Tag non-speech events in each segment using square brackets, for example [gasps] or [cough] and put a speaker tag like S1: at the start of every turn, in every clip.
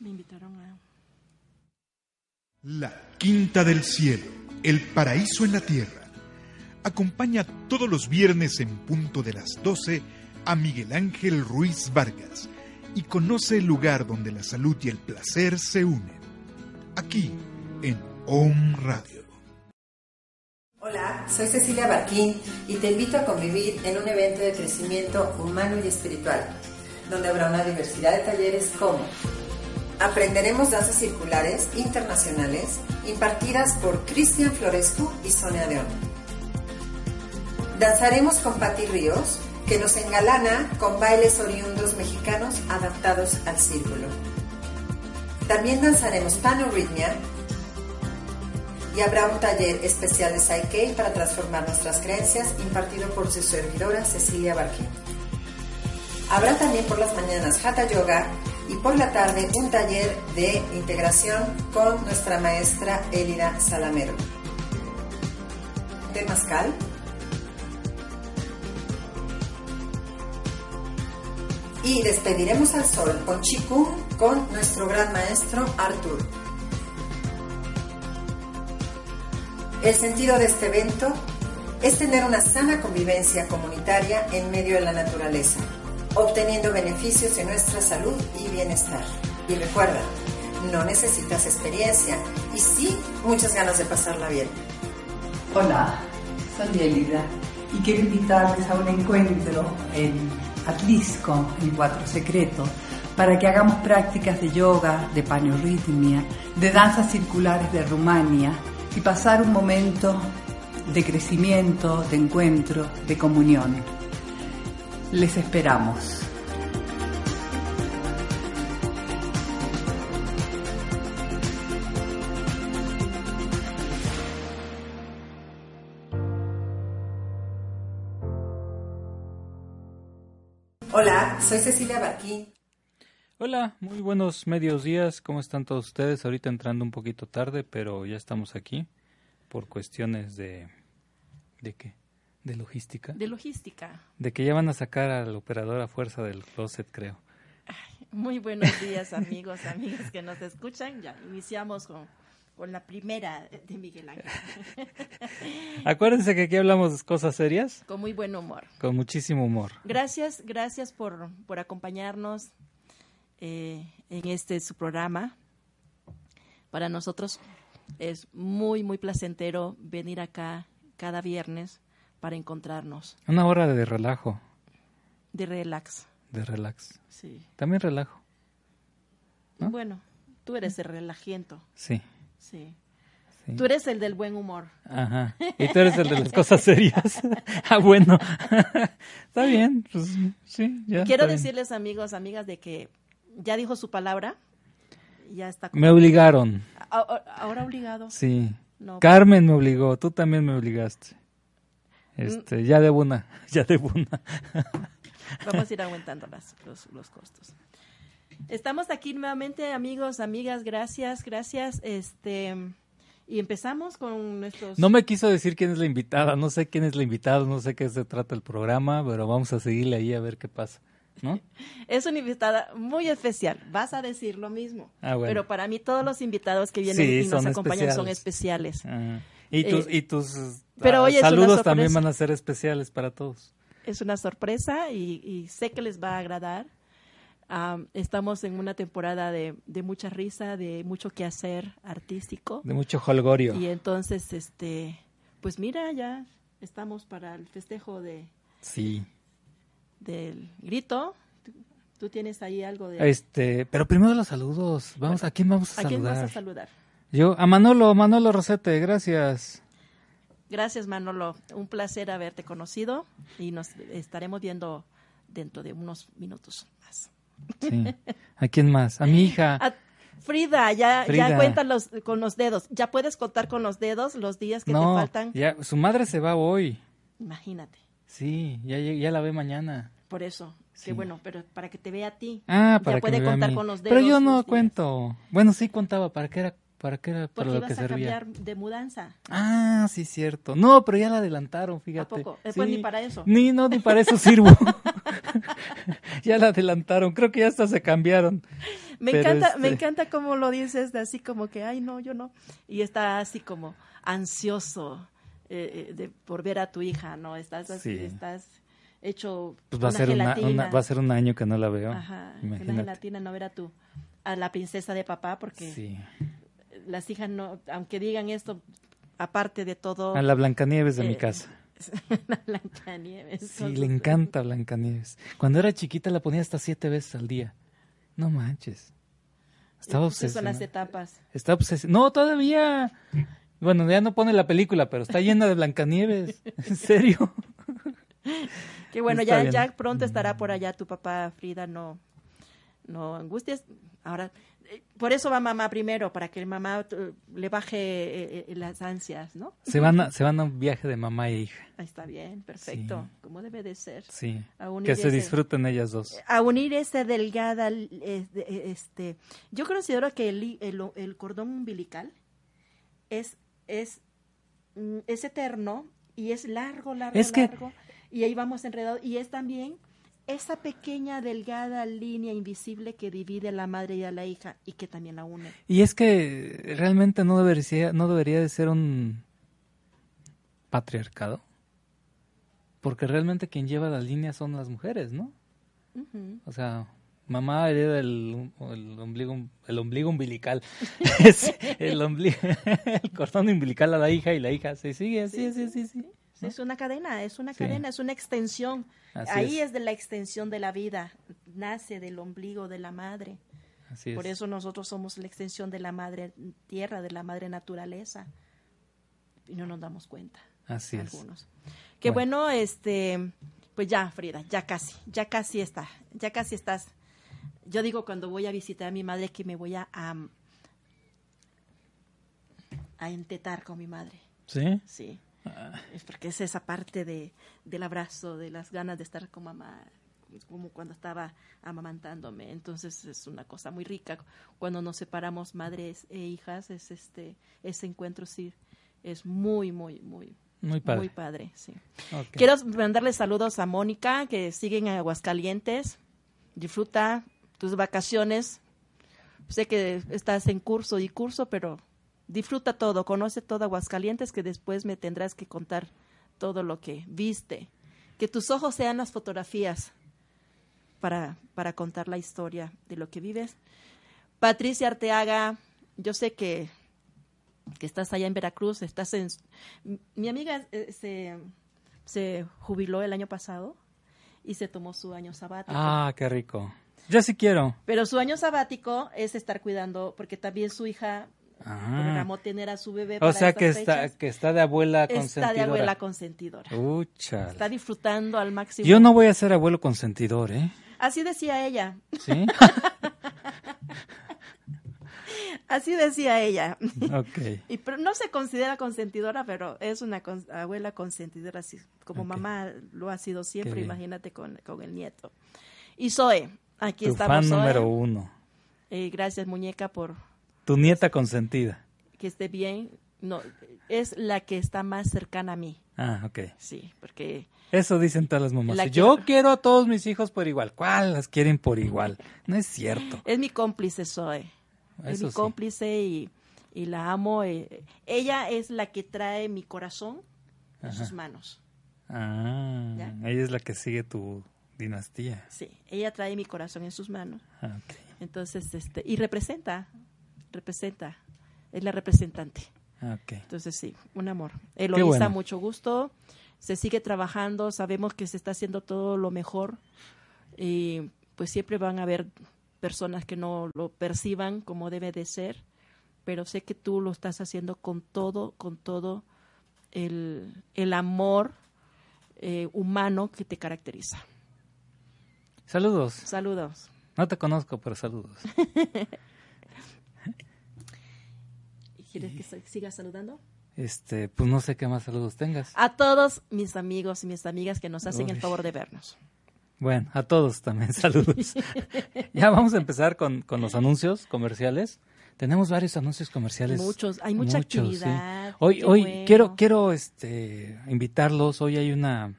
S1: Me invitaron a...
S2: La Quinta del Cielo, el paraíso en la tierra. Acompaña todos los viernes en punto de las 12 a Miguel Ángel Ruiz Vargas y conoce el lugar donde la salud y el placer se unen. Aquí, en OM Radio.
S3: Hola, soy Cecilia Barquín y te invito a convivir en un evento de crecimiento humano y espiritual, donde habrá una diversidad de talleres como Aprenderemos danzas circulares internacionales impartidas por Cristian Florescu y Sonia Deón. Danzaremos con Patti Ríos, que nos engalana con bailes oriundos mexicanos adaptados al círculo. También danzaremos panorritmia y habrá un taller especial de Psyche para transformar nuestras creencias impartido por su servidora Cecilia Barquín. Habrá también por las mañanas Hatha Yoga y por la tarde un taller de integración con nuestra maestra Elida Salamero. Temazcal. Y despediremos al sol con Chikung con nuestro gran maestro Artur. El sentido de este evento es tener una sana convivencia comunitaria en medio de la naturaleza obteniendo beneficios en nuestra salud y bienestar. Y recuerda, no necesitas experiencia y sí muchas ganas de pasarla bien.
S4: Hola, soy Elida y quiero invitarles a un encuentro en Atlisco, en Cuatro Secretos, para que hagamos prácticas de yoga, de paneorritmia, de danzas circulares de Rumania y pasar un momento de crecimiento, de encuentro, de comunión. Les esperamos.
S3: Hola, soy Cecilia Barquín.
S5: Hola, muy buenos medios días. ¿Cómo están todos ustedes? Ahorita entrando un poquito tarde, pero ya estamos aquí por cuestiones de... ¿De qué? De logística.
S1: De logística.
S5: De que ya van a sacar al operador a fuerza del closet, creo.
S1: muy buenos días, amigos, amigas que nos escuchan. Ya iniciamos con, con la primera de Miguel Ángel. [laughs]
S5: Acuérdense que aquí hablamos de cosas serias.
S1: Con muy buen humor.
S5: Con muchísimo humor.
S1: Gracias, gracias por, por acompañarnos eh, en este su programa. Para nosotros es muy, muy placentero venir acá cada viernes para encontrarnos.
S5: Una hora de relajo.
S1: De relax.
S5: De relax.
S1: Sí.
S5: También relajo.
S1: Bueno, tú eres el relajiento.
S5: Sí.
S1: sí. Tú eres el del buen humor.
S5: Ajá. Y tú eres el de las cosas serias. [laughs] ah, bueno. está bien. Pues, sí, ya
S1: Quiero decirles, amigos, amigas, de que ya dijo su palabra. Ya está.
S5: Me obligaron.
S1: Ahora obligado.
S5: Sí. Carmen me obligó. Tú también me obligaste. Este, ya de una, [laughs] ya de una. [laughs]
S1: Vamos a ir aumentando las, los, los, costos. Estamos aquí nuevamente, amigos, amigas, gracias, gracias. Este, y empezamos con nuestros...
S5: No me quiso decir quién es la invitada, no sé quién es la invitada, no sé qué se trata el programa, pero vamos a seguirle ahí a ver qué pasa. ¿No? [laughs]
S1: Es una invitada muy especial, vas a decir lo mismo.
S5: Ah,
S1: pero para mí todos los invitados que vienen y nos acompañan son especiales.
S5: Y tus, y tus pero hoy saludos también van a ser especiales para todos.
S1: Es una sorpresa y, sé que les va a agradar. estamos en una temporada de, mucha risa, de mucho quehacer artístico.
S5: De mucho holgorio.
S1: Y entonces, este, pues mira, ya estamos para el festejo de...
S5: Sí.
S1: Del grito. ¿Tú, tienes ahí algo de...?
S5: Este, pero primero los saludos. Vamos, ¿a quién vamos a, saludar? ¿A quién vas
S1: a saludar?
S5: Yo, a Manolo, Manolo Rosete, gracias.
S1: Gracias, Manolo. Un placer haberte conocido y nos estaremos viendo dentro de unos minutos más.
S5: Sí. ¿A quién más? A mi hija.
S1: Frida, ya, ya cuenta con los dedos. ¿Ya puedes contar con los dedos los días que te faltan?
S5: Ya, su madre se va hoy.
S1: Imagínate.
S5: Sí, ya, ya la ve mañana.
S1: Por eso. Qué bueno, pero para que te vea a ti.
S5: Ah, para
S1: ya puede contar con los dedos.
S5: Pero yo no cuento. Bueno, sí contaba, ¿para qué era ¿Para qué era?
S1: Para
S5: lo que
S1: a
S5: servía.
S1: cambiar de mudanza.
S5: Ah, sí, cierto. No, pero ya la adelantaron, fíjate.
S1: ¿A poco? Después ni para eso.
S5: Ni, no, ni para eso sirvo. [laughs] ya la adelantaron, creo que ya hasta se cambiaron.
S1: Me encanta, me este encanta cómo lo dices, así como que, ay, no, yo no. Y está así como ansioso eh, eh, de, por ver a tu hija, ¿no? Estás así, estás hecho
S5: pues va a ser va a ser un año que no la veo.
S1: Ajá, Imagínate. una gelatina no ver a tu a la princesa de papá porque las hijas no, aunque digan esto, aparte de todo.
S5: A la Blancanieves de mi eh, casa. [laughs]
S1: la Blancanieves.
S5: Sí, le encanta Blancanieves. Cuando era chiquita la ponía hasta siete veces al día. No manches. Estaba obsesionada.
S1: son las etapas.
S5: Está obsesionada. No, todavía. Bueno, ya no pone la película, pero está llena de Blancanieves. [laughs] ¿En serio?
S1: Qué bueno, ya, ya pronto estará por allá tu papá, Frida, no, no angusties. Ahora, por eso va mamá primero, para que el mamá uh, le baje eh, eh, las ansias, ¿no?
S5: Se van, a, se van a un viaje de mamá e hija.
S1: Ahí está bien, perfecto, como debe de ser.
S5: Sí, que se disfruten ellas dos.
S1: A unir esta delgada, este, yo considero que el, el, cordón umbilical es, es, mm, es eterno y es largo, largo, es largo, y ahí vamos enredados, y es también esa pequeña delgada línea invisible que divide a la madre y a la hija y que también la une.
S5: Y es que realmente no debería, no debería de ser un patriarcado, porque realmente quien lleva la línea son las mujeres, ¿no? O sea, mamá hereda el, el, ombligo, el ombligo umbilical, [laughs] el, ombligo, [laughs] el cordón umbilical a la hija y la hija se sigue, sí, sí, sí, sí.
S1: Es una cadena, es una cadena, es una extensión. Ahí es. de la extensión de la vida, nace del ombligo de la madre. Por eso nosotros somos la extensión de la madre tierra, de la madre naturaleza. Y no nos damos cuenta.
S5: Así
S1: algunos. Qué bueno. este, pues ya, Frida, ya casi, ya casi está, ya casi estás. Yo digo cuando voy a visitar a mi madre que me voy a, a, a entetar con mi madre.
S5: ¿Sí?
S1: Sí es porque es esa parte de, del abrazo, de las ganas de estar con mamá, como cuando estaba amamantándome. Entonces es una cosa muy rica. Cuando nos separamos madres e hijas, es este ese encuentro sí es muy, muy, muy,
S5: muy padre.
S1: Muy padre, sí. Quiero mandarle saludos a Mónica, que sigue en Aguascalientes. Disfruta tus vacaciones. Sé que estás en curso y curso, pero disfruta todo, conoce todo Aguascalientes, que después me tendrás que contar todo lo que viste. Que tus ojos sean las fotografías para, para contar la historia de lo que vives. Patricia Arteaga, yo sé que, que estás allá en Veracruz, estás en... Mi amiga eh, se, se jubiló el año pasado y se tomó su año sabático.
S5: Ah, qué rico. Yo sí quiero.
S1: Pero su año sabático es estar cuidando, porque también su hija Ah. Programó tener a su bebé.
S5: O sea que está, que está de abuela consentidora.
S1: Está de abuela consentidora. Está disfrutando al máximo.
S5: Yo no voy a ser abuelo consentidor, ¿eh?
S1: Así decía ella.
S5: ¿Sí? [laughs]
S1: Así decía ella.
S5: Ok.
S1: Y, pero no se considera consentidora, pero es una abuela consentidora, así como mamá lo ha sido siempre, imagínate con, con, el nieto. Y Zoe, aquí tu estamos.
S5: Fan número uno.
S1: Eh, gracias, muñeca, por,
S5: tu nieta consentida.
S1: Que esté bien. No, es la que está más cercana a mí.
S5: Ah, ok.
S1: Sí, porque...
S5: Eso dicen todas las mamás. Yo quiero a todos mis hijos por igual. ¿Cuál las quieren por igual? No es cierto.
S1: Es mi cómplice, Zoe. es mi cómplice y, y, la amo. Eh, ella es la que trae mi corazón en sus manos.
S5: Ah, ella es la que sigue tu dinastía.
S1: Sí, ella trae mi corazón en sus manos.
S5: Ah, okay.
S1: Entonces, este, y representa representa, es la representante. Entonces sí, un amor. Eloisa, mucho gusto. Se sigue trabajando, sabemos que se está haciendo todo lo mejor y pues siempre van a haber personas que no lo perciban como debe de ser, pero sé que tú lo estás haciendo con todo, con todo el, el amor eh, humano que te caracteriza.
S5: Saludos.
S1: Saludos.
S5: No te conozco, pero saludos. [laughs]
S1: ¿Quieres que siga saludando?
S5: Este, pues no sé qué más saludos tengas.
S1: A todos mis amigos y mis amigas que nos hacen el favor de vernos.
S5: Bueno, a todos también [laughs] saludos. [laughs] ya vamos a empezar con, con, los anuncios comerciales. Tenemos varios anuncios comerciales.
S1: Muchos, hay mucha actividad.
S5: Hoy, hoy quiero, quiero este, invitarlos. Hoy hay una,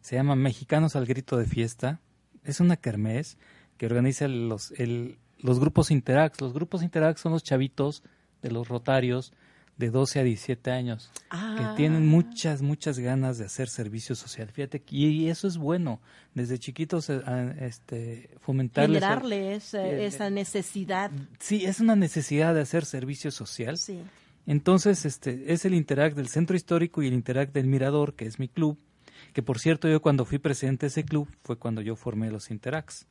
S5: se llama Mexicanos al Grito de Fiesta. es una kermés que organiza los, el, los grupos Interact. Los grupos Interact son los chavitos de los rotarios de 12 a 17 años que
S1: Ah.
S5: tienen muchas, muchas ganas de hacer servicio social. Fíjate, y eso es bueno, desde chiquitos eh, este, fomentarles. a-
S1: Generarle esa,
S5: eh,
S1: esa necesidad.
S5: Sí, es una necesidad de hacer servicio social.
S1: Sí.
S5: Entonces, este es el Interact del Centro Histórico y el Interact del Mirador, que es mi club, que por cierto yo cuando fui presidente de ese club fue cuando yo formé los Interacts.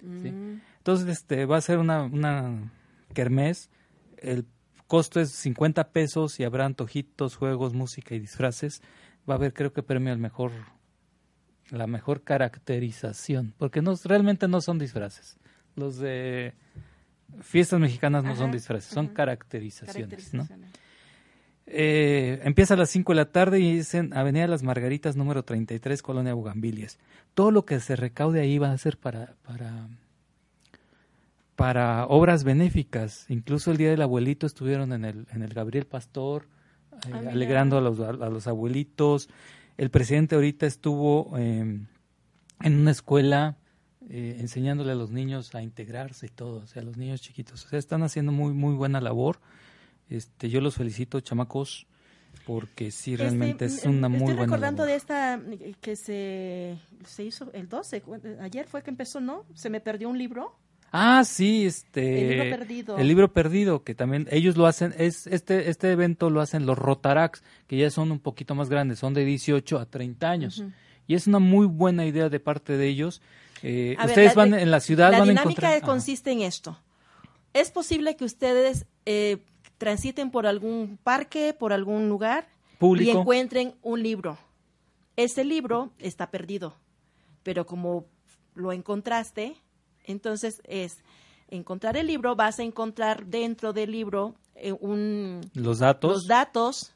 S5: ¿sí?
S1: Mm.
S5: Entonces, este va a ser una, una kermés, el costo es 50 pesos y habrá antojitos, juegos, música y disfraces. Va a haber creo que premio al mejor la mejor caracterización, porque no realmente no son disfraces. Los de fiestas mexicanas no son disfraces, son
S1: ajá.
S5: caracterizaciones. Eh, empieza a las 5 de la tarde y es en Avenida Las Margaritas, número 33, Colonia Bugambilias. Todo lo que se recaude ahí va a ser para, para, para obras benéficas. Incluso el Día del Abuelito estuvieron en el, en el Gabriel Pastor, eh,
S1: Ah,
S5: alegrando a los, a, los abuelitos. El presidente ahorita estuvo eh, en una escuela eh, enseñándole a los niños a integrarse y todo, o sea, a los niños chiquitos. O sea, están haciendo muy, muy buena labor. Este, yo los felicito, chamacos, porque sí, realmente
S1: Este,
S5: es una
S1: mm,
S5: muy
S1: Estoy
S5: buena
S1: recordando
S5: labor.
S1: de esta eh, que se, se hizo el 12. cu- Ayer fue que empezó, ¿no? Se me perdió un libro.
S5: Ah, sí, este...
S1: El libro perdido.
S5: El libro perdido, que también ellos lo hacen, es este este evento lo hacen los Rotarax, que ya son un poquito más grandes, son de 18 a 30 años. Y es una muy buena idea de parte de ellos. Eh,
S1: ver,
S5: ustedes
S1: la-
S5: van en la ciudad,
S1: La
S5: van a
S1: dinámica
S5: encontrar... Ajá.
S1: consiste en esto. Es posible que ustedes eh, transiten por algún parque, por algún lugar
S5: Público.
S1: y encuentren un libro. Ese libro está perdido, pero como lo encontraste, entonces es encontrar el libro, vas a encontrar dentro del libro eh, un,
S5: Los datos.
S1: los datos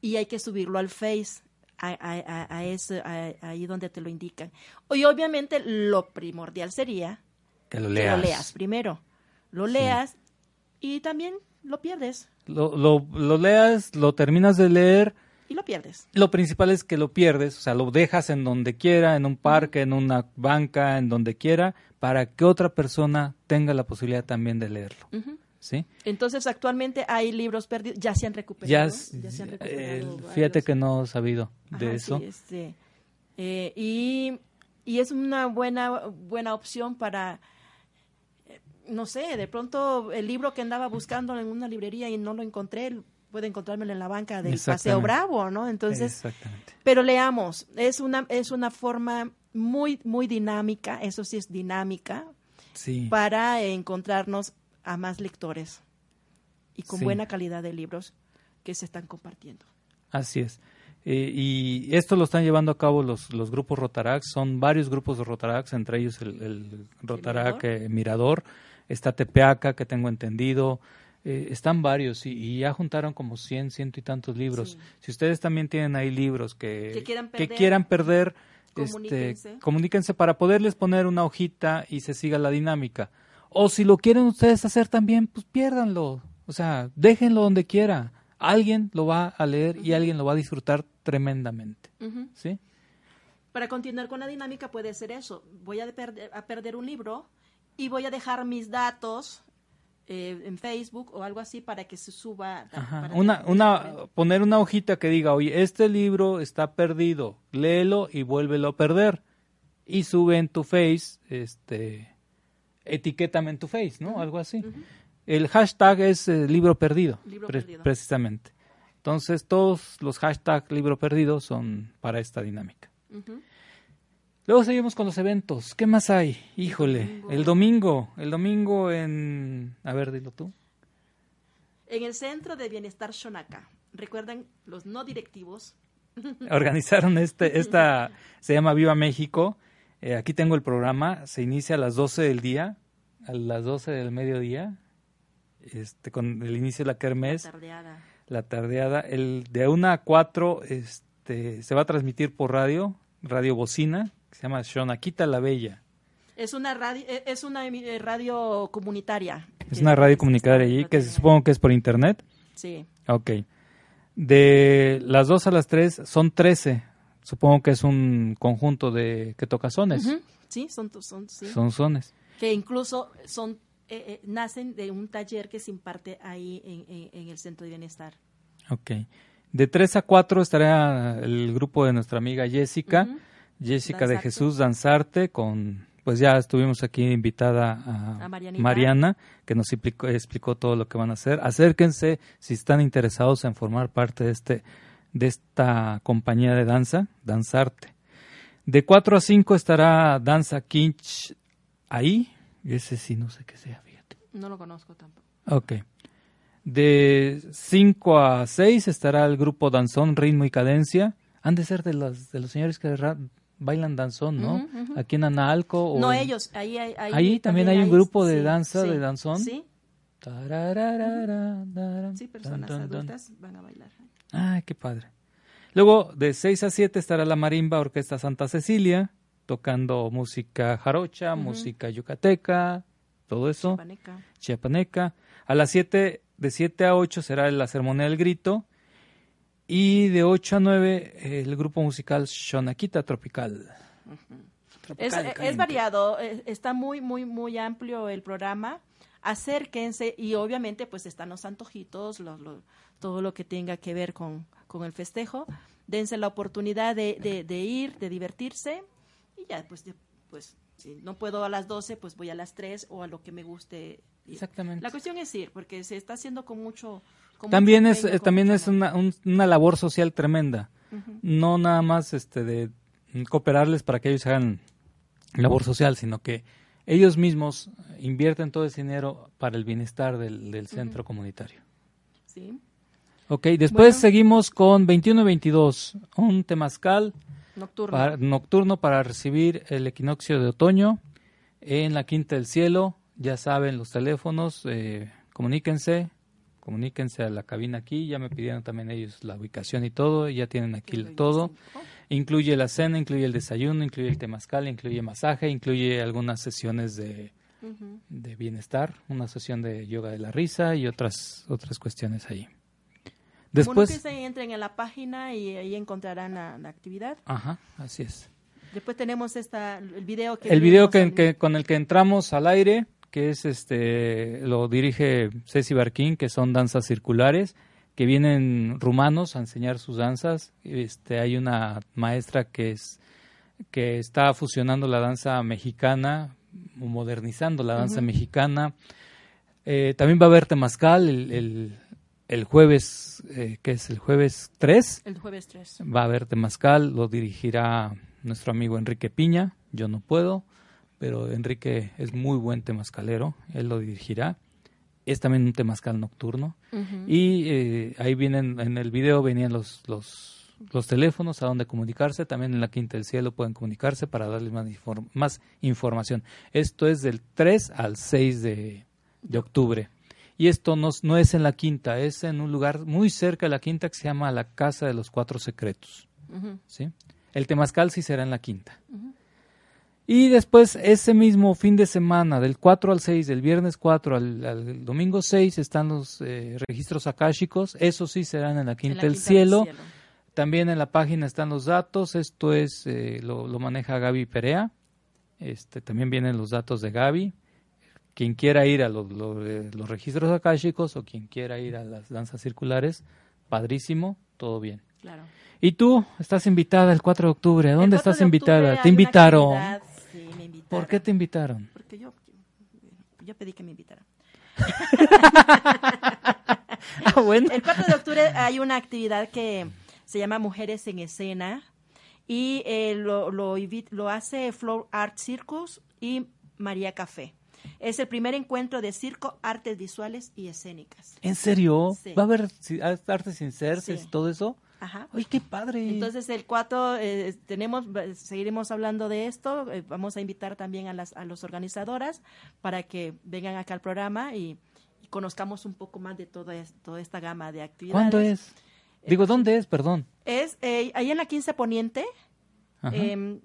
S1: y hay que subirlo al Face, a, a- a- ese- a- ahí donde te lo indican. Y obviamente lo primordial sería
S5: que lo
S1: que
S5: leas.
S1: lo leas primero. Lo
S5: Sí.
S1: leas y también lo pierdes.
S5: Lo, lo, lo leas, lo terminas de leer.
S1: Y lo pierdes.
S5: Lo principal es que lo pierdes, o sea, lo dejas en donde quiera, en un parque, en una banca, en donde quiera, para que otra persona tenga la posibilidad también de leerlo. ¿Sí?
S1: Entonces, actualmente hay libros perdidos, ya se han recuperado.
S5: Ya,
S1: se han
S5: eh,
S1: recuperado
S5: fíjate que no he sabido de
S1: Ajá,
S5: eso.
S1: sí, este, eh, y, y es una buena, buena opción para, eh, no sé, de pronto el libro que andaba buscando en una librería y no lo encontré, puede encontrármelo en la banca del Paseo. Bravo, ¿no? Entonces,
S5: Exactamente.
S1: pero leamos, es una, es una forma muy, muy dinámica, eso sí es dinámica,
S5: Sí.
S1: para encontrarnos a más lectores y con
S5: Sí.
S1: buena calidad de libros que se están compartiendo.
S5: Así es. Eh, y esto lo están llevando a cabo los, los grupos Rotarax. Son varios grupos de Rotarax, entre ellos el, el Rotarac
S1: Mirador?
S5: eh, Mirador. Está Tepeaca, que tengo entendido. Eh, están varios y, y ya juntaron como 100, ciento y tantos libros.
S1: Sí.
S5: Si ustedes también tienen ahí libros que,
S1: Que quieran
S5: que
S1: perder,
S5: quieran perder,
S1: comuníquense.
S5: este, comuníquense para poderles poner una hojita y se siga la dinámica. O si lo quieren ustedes hacer también, pues piérdanlo. O sea, déjenlo donde quiera. Alguien lo va a leer y alguien lo va a disfrutar tremendamente. ¿Sí?
S1: Para continuar con la dinámica puede ser eso. Voy a, perder, a perder un libro y voy a dejar mis datos eh, en Facebook o algo así para que se suba.
S5: Ajá.
S1: para
S5: Una,
S1: que-
S5: una, poner una hojita que diga, oye, este libro está perdido, léelo y vuélvelo a perder. Y sube en tu face, este, etiquétame en tu face, ¿no? Algo así. El hashtag es eh, libro perdido,
S1: Libro
S5: pre-
S1: perdido.
S5: precisamente. Entonces, todos los hashtags libro perdido son para esta dinámica. Luego seguimos con los eventos. ¿Qué más hay? Híjole, el domingo. El domingo en... A ver, dilo tú.
S1: En el Centro de Bienestar Shonaka. Recuerden los no directivos. [laughs]
S5: Organizaron este, esta, se llama Viva México. Eh, aquí tengo el programa. Se inicia a las 12 del día, a las 12 del mediodía, este, con el inicio de la kermés.
S1: Tardeada.
S5: la tardeada. El de 1 a 4 este, se va a transmitir por radio, radio bocina, que se llama Shonakita la Bella.
S1: Es una radio, eh, es una eh, radio comunitaria.
S5: Es una radio
S1: que se
S5: comunitaria allí, que supongo que es por internet.
S1: Sí.
S5: Ok. De las 2 a las 3 son 13. supongo que es un conjunto de que toca sones.
S1: Sí, son, son, sí.
S5: son sones.
S1: Que incluso son eh, eh, nacen de un taller que se imparte ahí en, en, el Centro de Bienestar.
S5: Ok. De 3 a 4 estará el grupo de nuestra amiga Jessica, Jessica de Jesús Danzarte, con, pues ya estuvimos aquí invitada a, Mariana, que nos explicó, explicó, todo lo que van a hacer. Acérquense si están interesados en formar parte de, este, de esta compañía de danza, Danzarte. De 4 a 5 estará Danza Kinch ahí, ese sí no sé qué sea, fíjate.
S1: No lo conozco tampoco.
S5: Ok. De 5 a 6 estará el grupo Danzón, Ritmo y Cadencia. Han de ser de los, de los señores que bailan danzón, ¿no? Aquí en Analco.
S1: no, ellos. Ahí, ahí,
S5: ahí también, hay un grupo de danza, de danzón.
S1: Sí. Sí, personas adultas van a bailar.
S5: Ay, qué padre. Luego, de 6 a 7 estará la Marimba Orquesta Santa Cecilia tocando música jarocha, música yucateca, todo eso.
S1: Chiapaneca.
S5: Chiapaneca. A las 7, de 7 a 8 será la ceremonia del grito. Y de 8 a 9 el grupo musical Shonakita Tropical.
S1: es, variado, eh, está muy, muy, muy amplio el programa. Acérquense y obviamente pues están los antojitos, todo lo que tenga que ver con, con el festejo. Dense la oportunidad de, de, de ir, de divertirse y ya, pues, pues si no puedo a las 12, pues voy a las 3 o a lo que me guste.
S5: Exactamente.
S1: La cuestión es ir, porque se está haciendo con mucho...
S5: también es, eh, también es una, una, labor social tremenda. No nada más este de cooperarles para que ellos hagan labor social, sino que ellos mismos invierten todo ese dinero para el bienestar del, del centro comunitario.
S1: Sí.
S5: Ok, después seguimos con 21 y 22, un temazcal
S1: Nocturno.
S5: Para, nocturno para recibir el equinoccio de otoño en la Quinta del Cielo. Ya saben los teléfonos, eh, comuníquense, comuníquense a la cabina aquí. Ya me pidieron también ellos la ubicación y todo, ya tienen aquí todo. Incluye la cena, incluye el desayuno, incluye el temazcal, incluye masaje, incluye algunas sesiones de, de bienestar, una sesión de yoga de la risa y otras, otras cuestiones ahí. Después.
S1: entren en la página y ahí encontrarán la, actividad.
S5: Ajá, así es.
S1: Después tenemos esta, el video que.
S5: El video que, con el que entramos al aire, que es este, lo dirige Ceci Barquín, que son danzas circulares, que vienen rumanos a enseñar sus danzas. Este, hay una maestra que es que está fusionando la danza mexicana, modernizando la danza mexicana. Eh, también va a haber Temazcal, el el jueves, eh, que es el jueves 3.
S1: El jueves 3.
S5: Va a haber Temazcal, lo dirigirá nuestro amigo Enrique Piña. Yo no puedo, pero Enrique es muy buen temazcalero, él lo dirigirá. Es también un temazcal nocturno. Y eh, ahí vienen, en el video venían los, los, los teléfonos a donde comunicarse. También en la Quinta del Cielo pueden comunicarse para darles más, más información. Esto es del 3 al 6 de, de octubre. Y esto no, no, es en la quinta, es en un lugar muy cerca de la quinta que se llama la Casa de los Cuatro Secretos. ¿sí? El temazcal sí será en la quinta. Y después, ese mismo fin de semana, del 4 al 6, del viernes 4 al, domingo 6, están los eh, registros akáshicos. Eso sí serán en la Quinta, del, cielo. También en la página están los datos. Esto es eh, lo, lo, maneja Gaby Perea. Este, también vienen los datos de Gaby quien quiera ir a los, eh, los, registros akáshicos o quien quiera ir a las danzas circulares, padrísimo, todo bien.
S1: Claro.
S5: Y tú estás invitada el 4 de octubre. ¿A dónde estás invitada? ¿Te invitaron?
S1: Sí, invitaron?
S5: ¿Por qué te invitaron?
S1: Porque yo, yo pedí que me invitaran. [laughs]
S5: ah, bueno.
S1: El 4 de octubre hay una actividad que se llama Mujeres en Escena y eh, lo, lo, lo hace Flow Art Circus y María Café. Es el primer encuentro de circo, artes visuales y escénicas.
S5: ¿En serio? ¿Va a haber artes sin ser, todo eso?
S1: Ajá.
S5: ¡Ay, qué padre!
S1: Entonces, el 4, eh, tenemos, seguiremos hablando de esto. Eh, vamos a invitar también a las a los organizadoras para que vengan acá al programa y, conozcamos un poco más de toda, toda esta gama de actividades.
S5: ¿Cuándo es? Digo, ¿dónde es? Perdón.
S1: Es eh, ahí en la 15 Poniente. Em,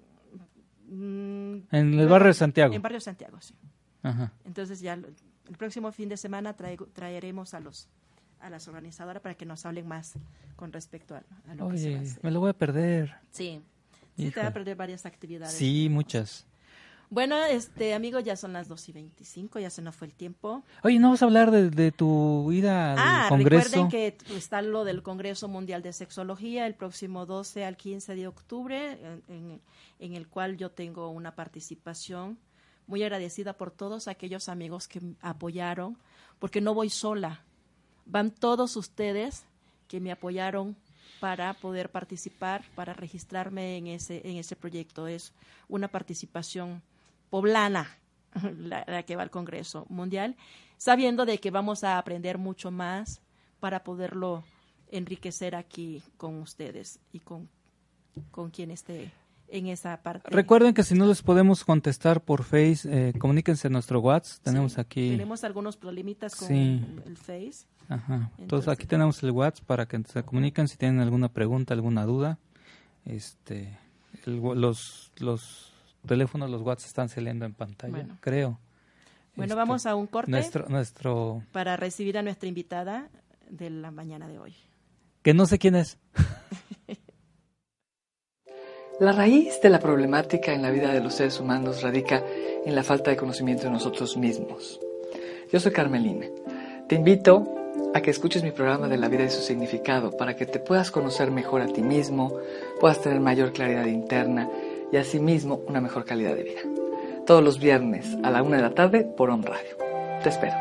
S5: mm, en el barrio de Santiago.
S1: En barrio de Santiago, sí. Entonces ya el próximo fin de semana traeremos a los a las organizadoras para que nos hablen más con respecto a, lo
S5: Oye,
S1: que se
S5: me lo voy a perder.
S1: Sí. Sí, te va a perder varias actividades.
S5: Sí, muchas.
S1: Bueno, este amigo, ya son las 2 y 25, ya se nos fue el tiempo.
S5: Oye, ¿no vas a hablar de, tu ida al
S1: ah,
S5: Congreso?
S1: recuerden que está lo del Congreso Mundial de Sexología el próximo 12 al 15 de octubre, en, en el cual yo tengo una participación muy agradecida por todos aquellos amigos que apoyaron, porque no voy sola, van todos ustedes que me apoyaron para poder participar, para registrarme en ese, en ese proyecto. Es una participación poblana [laughs] la, que va al Congreso Mundial, sabiendo de que vamos a aprender mucho más para poderlo enriquecer aquí con ustedes y con, con quien esté en esa parte.
S5: Recuerden que si no les podemos contestar por Face, eh, comuníquense a nuestro WhatsApp. Tenemos aquí.
S1: Tenemos algunos problemitos con el Face.
S5: Ajá. Entonces, aquí tenemos el WhatsApp para que se comuniquen si tienen alguna pregunta, alguna duda. Este, los, los teléfonos, los WhatsApp están saliendo en pantalla, creo.
S1: Bueno, este, vamos a un corte
S5: nuestro, nuestro...
S1: para recibir a nuestra invitada de la mañana de hoy.
S5: Que no sé quién es. [laughs]
S6: la raíz de la problemática en la vida de los seres humanos radica en la falta de conocimiento de nosotros mismos. Yo soy Carmelina. Te invito a que escuches mi programa de la vida y su significado para que te puedas conocer mejor a ti mismo, puedas tener mayor claridad interna y asimismo una mejor calidad de vida. Todos los viernes a la una de la tarde por On Radio. Te espero.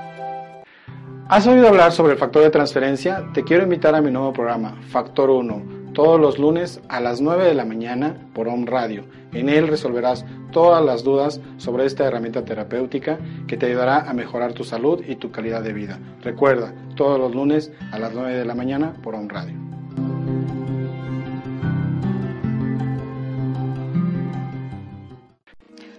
S7: ¿Has oído hablar sobre el factor de transferencia? Te quiero invitar a mi nuevo programa, Factor 1, todos los lunes a las 9 de la mañana por On Radio. En él resolverás todas las dudas sobre esta herramienta terapéutica que te ayudará a mejorar tu salud y tu calidad de vida. Recuerda, todos los lunes a las 9 de la mañana por On Radio.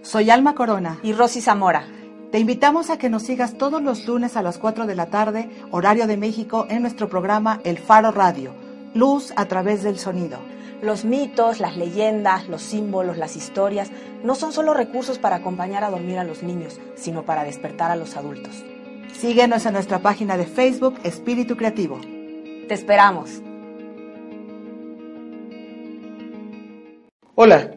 S8: Soy Alma Corona
S9: y Rosy Zamora.
S8: Te invitamos a que nos sigas todos los lunes a las 4 de la tarde, horario de México, en nuestro programa El Faro Radio, Luz a través del sonido.
S9: Los mitos, las leyendas, los símbolos, las historias no son solo recursos para acompañar a dormir a los niños, sino para despertar a los adultos.
S8: Síguenos en nuestra página de Facebook Espíritu Creativo.
S9: Te esperamos.
S10: Hola,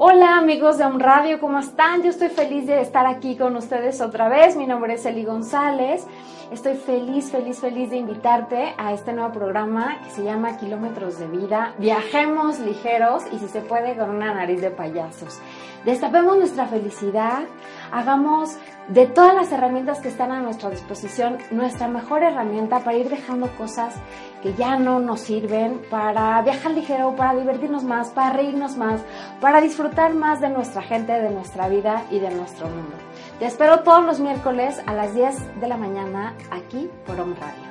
S11: Hola amigos de Un Radio, ¿cómo están? Yo estoy feliz de estar aquí con ustedes otra vez. Mi nombre es Eli González. Estoy feliz, feliz, feliz de invitarte a este nuevo programa que se llama Kilómetros de Vida. Viajemos ligeros y si se puede con una nariz de payasos. Destapemos nuestra felicidad, hagamos de todas las herramientas que están a nuestra disposición nuestra mejor herramienta para ir dejando cosas que ya no nos sirven, para viajar ligero, para divertirnos más, para reírnos más, para disfrutar más de nuestra gente, de nuestra vida y de nuestro mundo. Te espero todos los miércoles a las 10 de la mañana aquí por Home Radio.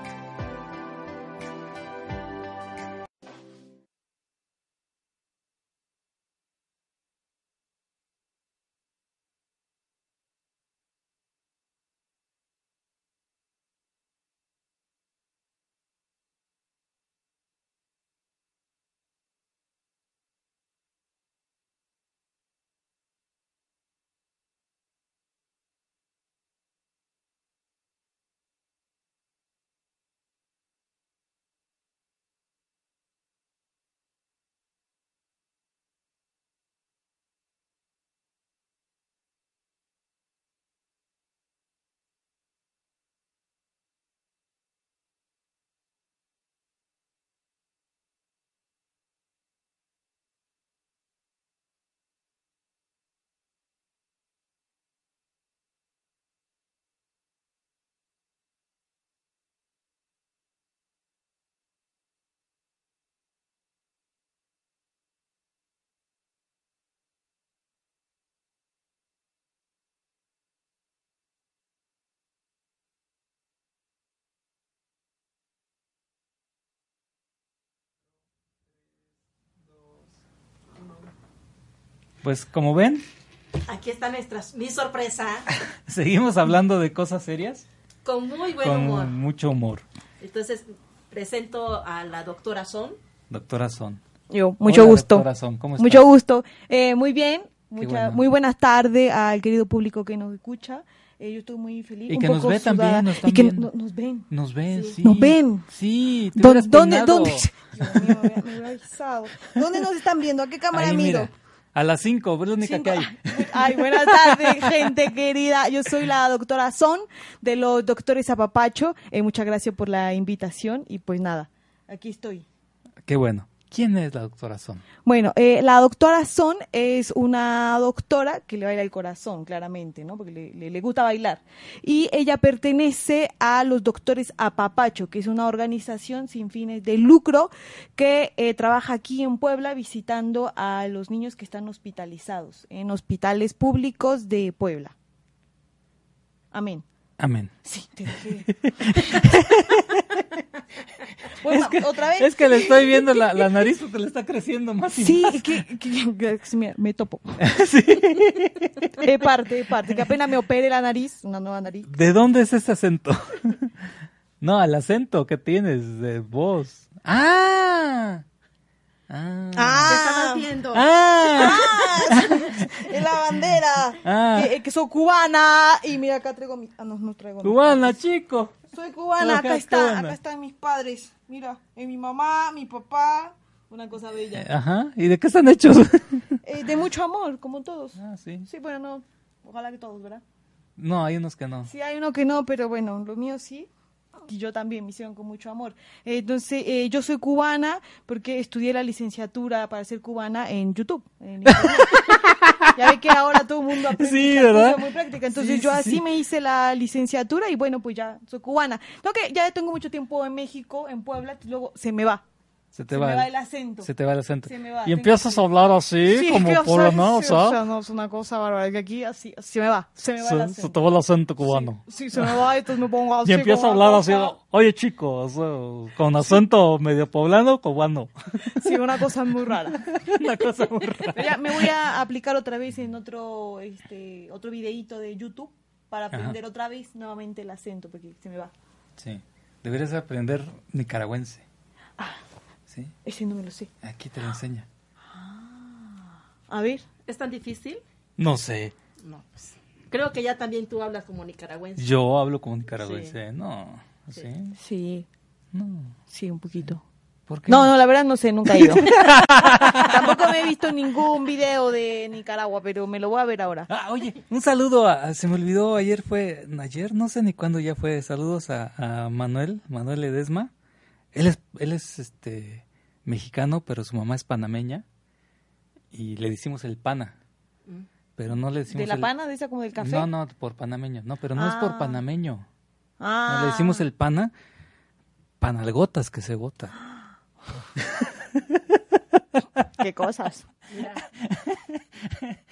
S5: Pues como ven,
S1: Aquí está nuestra, mi sorpresa, [laughs]
S5: seguimos hablando de cosas serias
S1: con muy buen
S5: con
S1: humor.
S5: mucho humor.
S1: Entonces, presento a la doctora Son.
S5: Doctora Son.
S12: Yo, mucho
S5: Hola,
S12: gusto.
S5: doctora Son, ¿cómo
S12: Mucho
S5: estás?
S12: gusto. Eh, muy bien. Mucha-
S5: bueno.
S12: Muy buenas tardes al querido público que nos escucha. Eh, yo estoy muy feliz.
S5: Y
S12: un
S5: que nos
S12: poco
S5: ve también,
S12: sudada.
S5: nos están
S12: y que no- nos ven.
S5: Nos ven, sí.
S12: Nos ven.
S5: Sí, te
S12: ¿Dó-
S5: hubieras
S12: ¿Dónde,
S5: peinado.
S12: dónde? [laughs] Dios mío, me me. ¿Dónde nos están viendo? ¿A qué cámara
S5: Ahí,
S12: miro?
S5: mira, a las 5, es la única
S12: Cinco.
S5: que hay. [laughs]
S12: Ay, buenas tardes, gente querida. Yo soy la doctora Son de los doctores Apapacho. Eh, muchas gracias por la invitación y pues nada, aquí estoy.
S5: Qué bueno. ¿Quién es la doctora Son?
S12: Bueno, eh, la doctora Son es una doctora que le baila el corazón, claramente, ¿no? Porque le, gusta bailar. Y ella pertenece a los doctores Apapacho, que es una organización sin fines de lucro que eh, trabaja aquí en Puebla visitando a los niños que están hospitalizados en hospitales públicos de Puebla. Amén.
S5: Amén.
S12: Sí, te dejé. [laughs] Bueno, otra vez.
S5: Es que le estoy viendo la, la nariz porque le está creciendo más y
S12: Sí,
S5: más.
S12: que, que- que- que me, me topo. [laughs] Es parte, es parte. Que apenas me opere la nariz, una nueva nariz.
S5: ¿De dónde es ese acento? [laughs] no, el acento que tienes de voz. ¡Ah! Ah.
S12: Ah,
S1: estabas viendo.
S5: ¡Ah!
S12: es la bandera.
S5: Ah.
S12: Que, que soy cubana. Y mira, acá traigo mi. Ah, no, no traigo
S5: Cubana, chico.
S12: Soy cubana, acá está, acá están mis padres. Mira, es mi mamá, mi papá. Una cosa bella.
S5: Ajá. ¿Y de qué están hechos?
S12: Eh, de mucho amor, como todos.
S5: ah, sí.
S12: Sí, bueno, no. Ojalá que todos, ¿verdad?
S5: No, hay unos que no.
S12: Sí, hay uno que no, pero bueno, lo mío sí. Y yo también me hicieron con mucho amor. Entonces, eh, yo soy cubana porque estudié la licenciatura para ser cubana en YouTube. en [laughs] ya ve que ahora todo el mundo aprende
S5: Sí, ¿verdad?
S12: cosa muy práctica. Entonces,
S5: Sí,
S12: yo
S5: sí,
S12: así
S5: sí.
S12: me hice la licenciatura y bueno, pues ya soy cubana. No que ya tengo mucho tiempo en México, en Puebla, y luego se me va.
S5: Se te
S12: Se
S5: va,
S12: me
S5: el-
S12: va el acento.
S5: Se te va el acento.
S12: Se me va,
S5: y empiezas
S12: que-
S5: a hablar así,
S12: Sí,
S5: como por no, o sea,
S12: no, es una cosa bárbara. Que aquí así, se me va, se me va el
S5: se,
S12: acento.
S5: se te va el acento cubano.
S12: Sí, se me va, entonces me pongo [laughs] así.
S5: Y empieza a hablar así, oye chicos, eh, con acento medio poblano, cubano. [laughs]
S12: Sí, una cosa muy rara. [laughs]
S5: Una cosa muy rara.
S12: Pero ya me voy a aplicar otra vez en otro este otro videíto de YouTube para aprender otra vez nuevamente el acento porque se me va.
S5: Sí, deberías aprender nicaragüense. Sí,
S12: Ese no me lo sé.
S5: aquí te lo enseña.
S12: A ver.
S1: ¿Es tan difícil?
S5: No sé,
S1: No, pues. Creo que ya también tú hablas como nicaragüense.
S5: yo hablo como nicaragüense, no, ¿sí?
S12: Sí,
S5: No,
S12: sí, un poquito.
S5: ¿por qué?
S12: No, no, la verdad no sé, nunca he ido. [laughs] [laughs] Tampoco me he visto ningún video de Nicaragua, pero me lo voy a ver ahora.
S5: Ah, oye, un saludo a, se me olvidó, ayer fue, ayer, no sé ni cuándo ya fue, saludos a, a Manuel, Manuel Ledesma. Él es, él es este mexicano, pero su mamá es panameña y le decimos el pana, pero no le decimos
S12: ¿De la
S5: el-
S12: pana, de esa como del café?
S5: No, no, por panameño, no, pero no es por
S12: Ah.
S5: panameño.
S12: Ah.
S5: No, le decimos el pana, panalgotas que se gota. [gasps]
S12: Qué cosas.
S1: Mira. [laughs]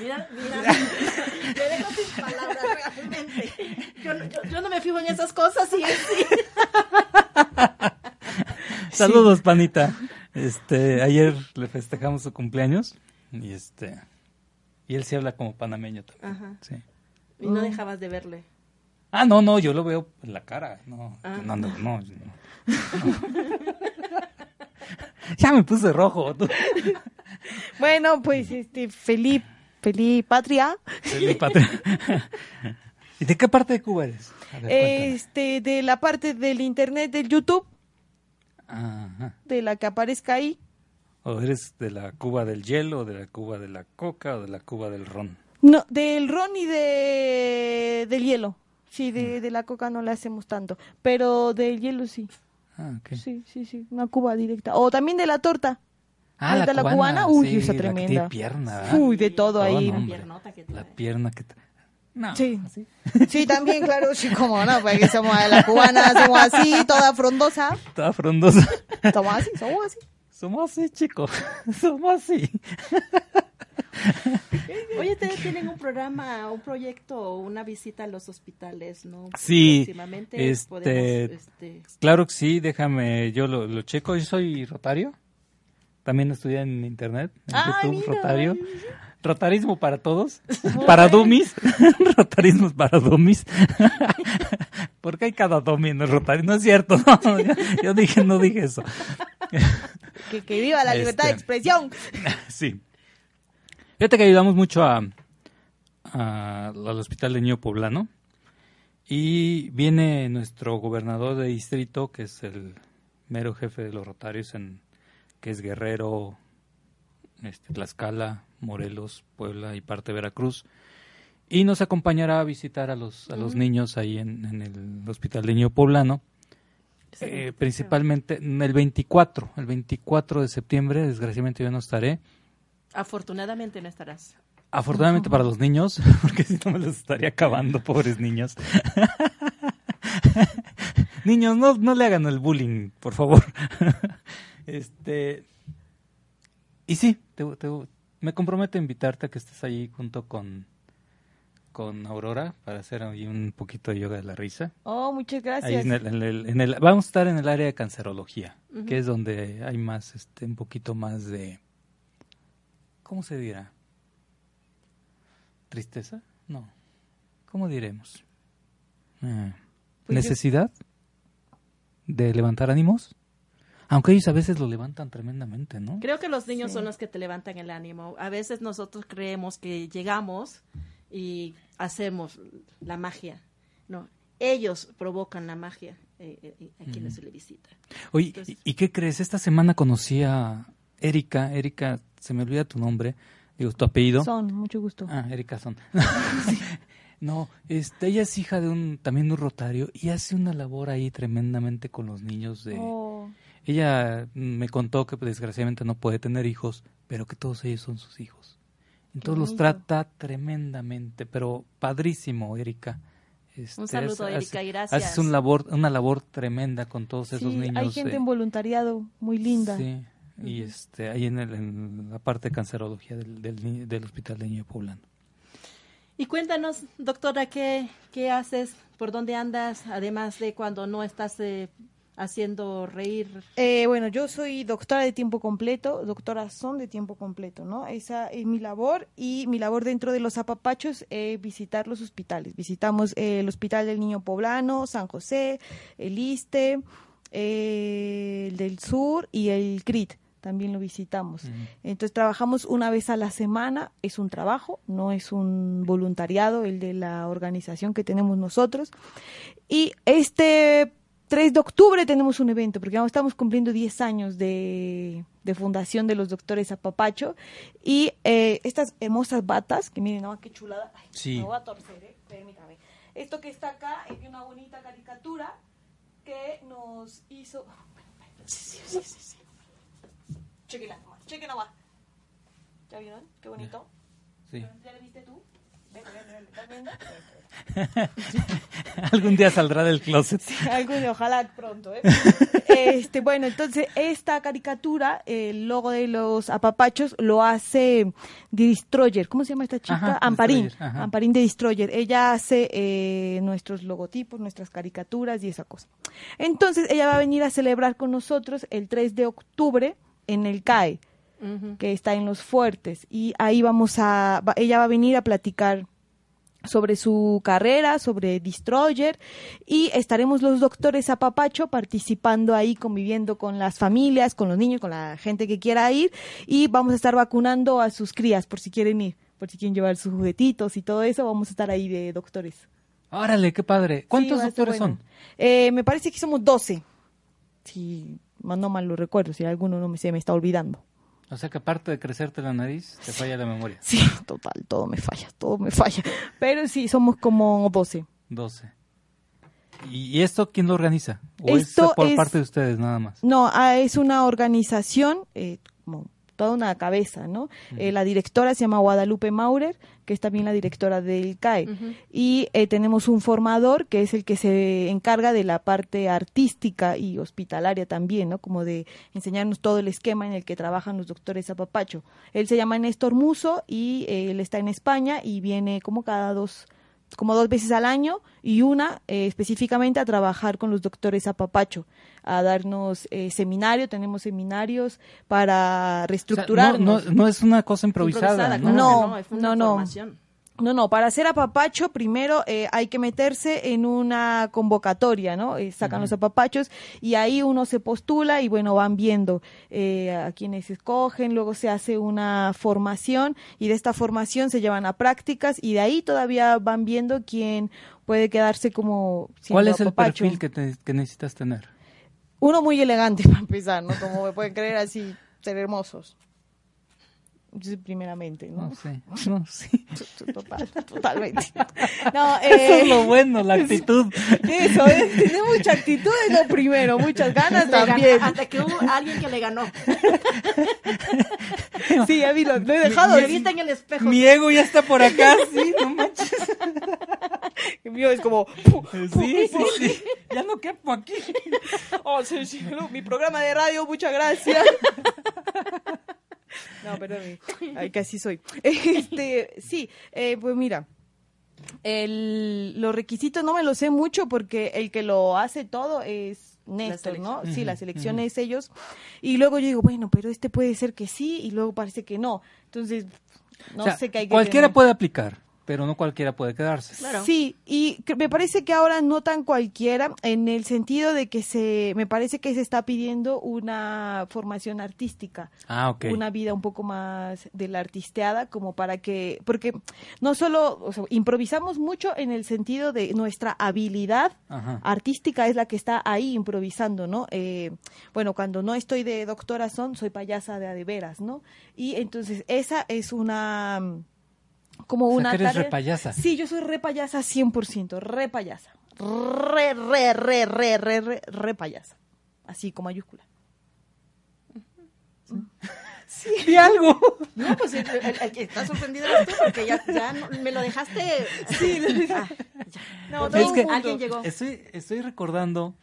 S1: Mira, mira. Me [laughs] dejo sin palabras realmente. Yo, no- yo, yo no me fijo en esas cosas y sí. [laughs] [laughs]
S5: Saludos, panita. Este, ayer le festejamos su cumpleaños y este y él sí habla como panameño también.
S1: Ajá.
S5: Sí.
S1: Y no dejabas de verle.
S5: Ah, no, no, yo lo veo en la cara. No,
S1: Ah.
S5: no, no, no, no. [laughs] ya me puse rojo. tú.
S12: Bueno, pues este feliz feliz patria.
S5: Feliz patria. [laughs] ¿Y de qué parte de Cuba eres? Ver.
S12: Este de la parte del internet del YouTube,
S5: Ajá.
S12: de la que aparezca ahí.
S5: ¿O eres de la Cuba del hielo, o de la Cuba de la coca, o de la Cuba del ron?
S12: No, del ron y de del hielo. Sí, de, de la coca no le hacemos tanto, pero del hielo sí.
S5: Ah, ok.
S12: Sí, sí, sí, una cuba directa. O también de la torta.
S5: Ah, la
S12: de la
S5: cubana,
S12: cubana, uy,
S5: sí,
S12: esa
S5: la que
S12: tremenda.
S5: tiene pierna, ¿verdad?
S12: Uy, de todo
S5: Oh,
S12: ahí.
S5: no, La pierna que... No,
S12: Sí. Sí, también, claro, sí, como no, porque somos de la cubana, somos así, toda frondosa.
S5: Toda frondosa.
S12: Somos así, somos así.
S5: Somos así, chicos. [laughs] Somos así.
S1: Oye, ustedes tienen un programa, un proyecto o una visita a los hospitales, ¿no?
S5: Sí,
S1: Próximamente
S5: este,
S1: podemos, este,
S5: Claro que sí, déjame, yo lo, lo checo. Yo soy rotario, también estudié en internet, en YouTube, Rotario. Rotarismo para todos, [laughs] para dummies, [laughs] rotarismos para dummies, [laughs] porque hay cada dummy en el rotario, no es cierto, yo, dije, no dije eso.
S12: Que, viva la libertad de este, expresión.
S5: Sí. Fíjate que ayudamos mucho a, al Hospital de Niño Poblano y viene nuestro gobernador de distrito, que es el mero jefe de los rotarios, en, que es Guerrero, este, Tlaxcala, Morelos, Puebla y parte de Veracruz. Y nos acompañará a visitar a los, a los niños ahí en, el Hospital de Niño Poblano. Eh, principalmente el 24, el 24 de septiembre, desgraciadamente yo no estaré.
S1: Afortunadamente no estarás.
S5: Afortunadamente para los niños, [laughs] porque si no me los estaría acabando, pobres niños. [laughs] niños, no, no le hagan el bullying, por favor. [laughs] este Y sí, me comprometo a invitarte a que estés ahí junto con, con Aurora para hacer ahí un poquito de yoga de la risa.
S12: Oh, muchas gracias.
S5: en el, vamos a estar en el área de cancerología, que es donde hay más, este, un poquito más de, ¿cómo se dirá? ¿Tristeza? No. ¿Cómo diremos? Eh, pues ¿Necesidad de levantar ánimos? Aunque ellos a veces lo levantan tremendamente, ¿no?
S1: Creo que los niños son los que te levantan el ánimo. A veces nosotros creemos que llegamos y hacemos la magia. No, ellos provocan la magia eh, eh, a quienes se le visita.
S5: Oye, ¿y qué crees? Esta semana conocí a Erika. Erika, se me olvida tu nombre. Digo, tu apellido.
S12: Son, mucho gusto.
S5: Ah, Erika Son. [laughs] no, este, ella es hija de un, también de un rotario y hace una labor ahí tremendamente con los niños de... Oh. Ella me contó que pues, desgraciadamente no puede tener hijos, pero que todos ellos son sus hijos. Entonces los trata tremendamente, pero padrísimo, Erika.
S1: Este, un saludo, Erika, y gracias.
S5: Haces un labor, una labor tremenda con todos esos niños.
S12: Hay gente en voluntariado muy linda.
S5: Sí, y este ahí en, en, la parte de cancerología del, del, Hospital de Niño Poblano.
S1: Y cuéntanos, doctora, ¿qué, qué haces? ¿Por dónde andas? Además de cuando no estás eh, haciendo reír.
S12: Eh, bueno, yo soy doctora de tiempo completo, doctora son de tiempo completo, ¿no? Esa es mi labor y mi labor dentro de los apapachos es visitar los hospitales. Visitamos el Hospital del Niño Poblano, San José, el ISTE, eh, el del Sur y el CRIT también lo visitamos. Entonces trabajamos una vez a la semana, es un trabajo, no es un voluntariado el de la organización que tenemos nosotros. Y este 3 de octubre tenemos un evento, porque estamos cumpliendo 10 años de, fundación de los doctores Apapacho. Y eh, estas hermosas batas, que miren, qué chulada. sí. Me voy a torcer, ¿eh? Permítame. Esto que está acá es de una bonita caricatura que nos hizo. Sí, sí, sí, sí. Chequenla, chequen nomás. ¿Ya vieron? Qué bonito. Sí. ¿Ya lo viste tú? [laughs]
S5: Algún día saldrá del closet.
S12: algún día, ojalá pronto. ¿eh? [laughs] este, bueno, entonces esta caricatura, el logo de los apapachos, lo hace Destroyer. ¿Cómo se llama esta chica? Amparín. Amparín de Destroyer. Ella hace eh, nuestros logotipos, nuestras caricaturas y esa cosa. Entonces ella va a venir a celebrar con nosotros el 3 de octubre en el CAE, que está en Los Fuertes. Y ahí vamos a, ella va a venir a platicar sobre su carrera, sobre Destroyer y estaremos los doctores a Papacho participando ahí, conviviendo con las familias, con los niños, con la gente que quiera ir y vamos a estar vacunando a sus crías por si quieren ir, por si quieren llevar sus juguetitos y todo eso, vamos a estar ahí de doctores.
S5: Órale, qué padre. ¿Cuántos doctores son?
S12: Eh, me parece que somos 12. Si no mal lo recuerdo, si alguno no me, se me está olvidando.
S5: O sea que aparte de crecerte la nariz, te falla la memoria.
S12: Sí, [laughs] total, todo me falla, todo me falla. Pero sí, somos como 12.
S5: 12. ¿Y esto quién lo organiza? ¿O esto es por parte de ustedes nada más?
S12: No, ah, es una organización, eh, toda una cabeza, ¿no? Eh, la directora se llama Guadalupe Maurer, que es también la directora del CAE. Y eh, tenemos un formador que es el que se encarga de la parte artística y hospitalaria también, ¿no? Como de enseñarnos todo el esquema en el que trabajan los doctores Apapacho. Él se llama Néstor Muso y eh, él está en España y viene como cada dos como dos veces al año y una eh, específicamente a trabajar con los doctores Apapacho, a darnos eh, seminario, tenemos seminarios para reestructurar.
S5: no, no, es una cosa improvisada.
S12: ¿no? No, no, no. No, no, para hacer apapacho primero eh, hay que meterse en una convocatoria, ¿no? Eh, sacan los apapachos y ahí uno se postula y bueno, van viendo eh, a quienes escogen, luego se hace una formación y de esta formación se llevan a prácticas y de ahí todavía van viendo quién puede quedarse como...
S5: ¿Cuál es el perfil que, que necesitas tener?
S12: Uno muy elegante [laughs] para empezar, ¿no? Como me pueden creer así, ser hermosos primeramente, ¿no?
S5: No sé, [laughs] no, sí.
S12: Total, totalmente. [laughs]
S5: No, eh, eso es lo bueno, la actitud.
S12: Eso, es, tener mucha actitud es lo primero, muchas ganas también.
S1: hasta que hubo alguien que le ganó. [laughs]
S12: Sí, ya vi, lo, he dejado.
S1: Viste en el espejo.
S5: Mi ego ya está por acá, sí, no manches.
S12: El mío es como...
S5: Sí, sí, sí, ya no quepo aquí.
S12: Oh, sí, sí, mi programa de radio, muchas gracias. No, perdón, [laughs] ay, casi soy. [laughs] Este, sí, eh, pues mira, el, los requisitos no me los sé mucho porque el que lo hace todo es Néstor, ¿no? Sí, la selección es ellos. Y luego yo digo, bueno, pero este puede ser que sí y luego parece que no. Entonces, no sé qué hay que
S5: Cualquiera puede aplicar pero no cualquiera puede quedarse.
S12: Sí, y me parece que ahora no tan cualquiera, en el sentido de que se, me parece que se está pidiendo una formación artística,
S5: ah, okay.
S12: una vida un poco más de la artisteada, como para que, porque no solo, o sea, improvisamos mucho en el sentido de nuestra habilidad artística es la que está ahí improvisando, ¿no? Eh, bueno, cuando no estoy de doctora son, soy payasa de adeveras, ¿no? Y entonces esa es una como una
S5: eres re payasa.
S12: Sí, yo soy re payasa 100%, re payasa. Re, re, re, re, re, re, re payasa. Así con mayúscula.
S5: Sí. [laughs] Di algo.
S1: No, pues el, que está sorprendido eres tú, porque ya, ya me lo dejaste.
S12: Sí,
S1: ah,
S12: No,
S5: es que
S1: alguien llegó.
S5: Estoy, estoy recordando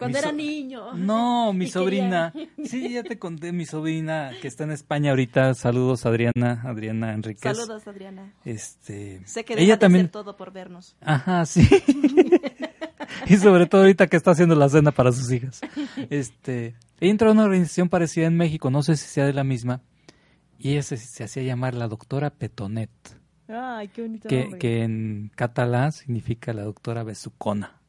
S1: cuando era niño.
S5: No, [laughs] mi sobrina. Sí, ya te conté, mi sobrina que está en España ahorita. Saludos, Adriana, Adriana Enríquez.
S1: Saludos, Adriana.
S5: Este,
S1: sé que ella también todo por vernos.
S5: Ajá, sí. [laughs] y sobre todo ahorita que está haciendo la cena para sus hijas. Este, ella entró a una organización parecida en México, no sé si sea de la misma, y ella se, hacía llamar la doctora Petonet.
S12: Ay, qué bonito
S5: que,
S12: nombre.
S5: que en catalán significa la doctora besucona.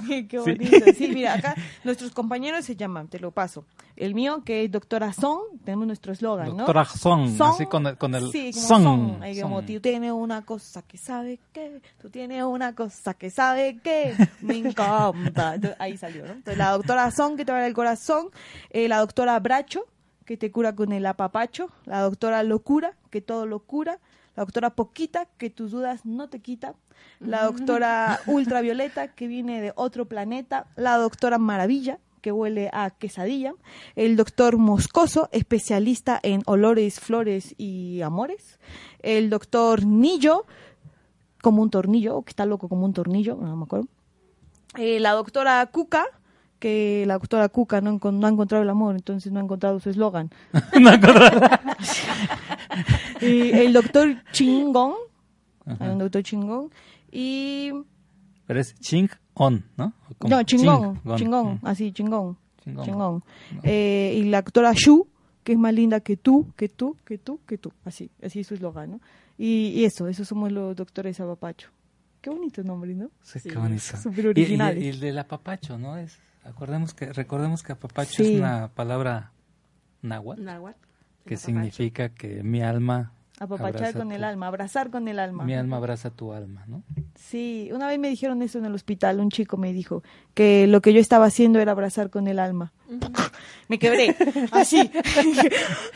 S5: [laughs]
S12: Qué bonito. Sí. mira, acá [laughs] nuestros compañeros se llaman, te lo paso. El mío, que es Doctora Son, tenemos nuestro eslogan, ¿no?
S5: Doctora Son, así con el, con el
S12: sí, como
S5: son.
S12: son. Ahí como, tú tienes una cosa que sabe que, tú tienes una cosa que sabe que, [laughs] me encanta. Entonces, ahí salió, ¿no? Entonces, la doctora Son, que te va el corazón, eh, la doctora Bracho, que te cura con el apapacho, la doctora Locura, que todo lo cura, la doctora Poquita, que tus dudas no te quita, la doctora Ultravioleta, que viene de otro planeta, la doctora Maravilla, que huele a quesadilla, el doctor Moscoso, especialista en olores, flores y amores, el doctor Nillo, como un tornillo, que está loco como un tornillo, no me acuerdo, eh, la doctora Cuca, que la doctora Cuca no, no, ha encontrado el amor, entonces no ha encontrado su eslogan. [laughs]
S5: no ha encontrado.
S12: y el doctor Chingón, un doctor Chingón, y...
S5: Pero es ching on, ¿no?
S12: No, chingón, ching, chingón, mm. así, chingón, chingón. chingón. Eh, y la doctora Shu, que es más linda que tú, que tú, que tú, que tú, así, así es su eslogan, ¿no? Y, y, eso, eso somos los doctores Apapacho. Qué bonito nombre, ¿no?
S5: Sí, qué bonito.
S12: Súper original.
S5: Y, y, y, el del apapacho, ¿no? Es, acordemos que, recordemos que apapacho sí. es una palabra náhuatl,
S1: náhuatl
S5: que significa que mi alma
S12: Apapachar con
S5: tu,
S12: el alma, abrazar con el alma.
S5: Mi alma abraza tu alma, ¿no?
S12: Sí, una vez me dijeron eso en el hospital, un chico me dijo que lo que yo estaba haciendo era abrazar con el alma. Uh -huh. me quebré, [laughs] así.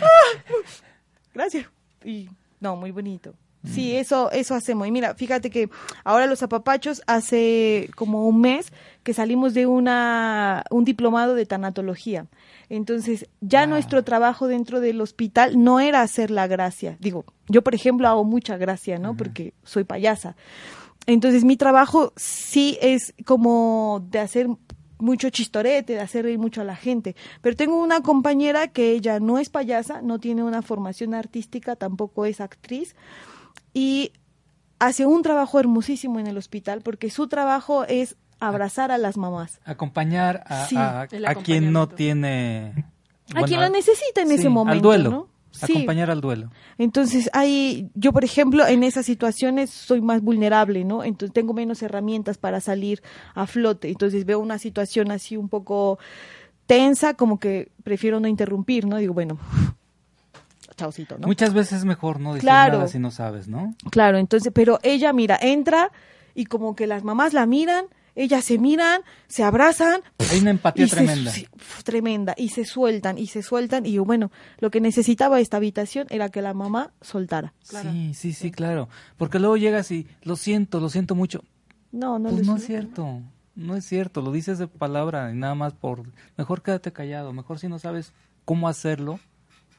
S12: [laughs] Gracias. Y no, muy bonito. Sí, eso, eso hacemos. Y mira, fíjate que ahora los apapachos hace como un mes que salimos de una, un diplomado de tanatología. Entonces, ya nuestro trabajo dentro del hospital no era hacer la gracia. Digo, yo por ejemplo hago mucha gracia, ¿no? Uh -huh. Porque soy payasa. Entonces, mi trabajo sí es como de hacer mucho chistorete, de hacer reír mucho a la gente. Pero tengo una compañera que ella no es payasa, no tiene una formación artística, tampoco es actriz y hace un trabajo hermosísimo en el hospital porque su trabajo es abrazar a las mamás.
S5: Acompañar a,
S12: Sí.
S5: a- quien no tiene...
S12: a quien lo necesita en
S5: sí,
S12: ese momento.
S5: Al duelo.
S12: ¿no? Sí.
S5: Acompañar al duelo.
S12: Entonces, hay, yo por ejemplo, en esas situaciones soy más vulnerable, ¿no? Entonces tengo menos herramientas para salir a flote. Entonces veo una situación así un poco tensa, como que prefiero no interrumpir, ¿no? Digo, bueno, chaucito, ¿no?
S5: Muchas veces es mejor no decir
S12: Claro.
S5: nada si no sabes, ¿no?
S12: Claro, entonces, pero ella, mira, entra y como que las mamás la miran, ellas se miran, se abrazan.
S5: Hay una empatía
S12: se-
S5: tremenda.
S12: tremenda, y se sueltan, y se sueltan, y bueno, lo que necesitaba esta habitación era que la mamá soltara.
S5: Sí, sí, sí, claro. Porque luego llegas y lo siento, lo siento mucho.
S12: No, no,
S5: Pues no es cierto, no es cierto, lo dices de palabra y nada más por... Mejor quédate callado, mejor si no sabes cómo hacerlo,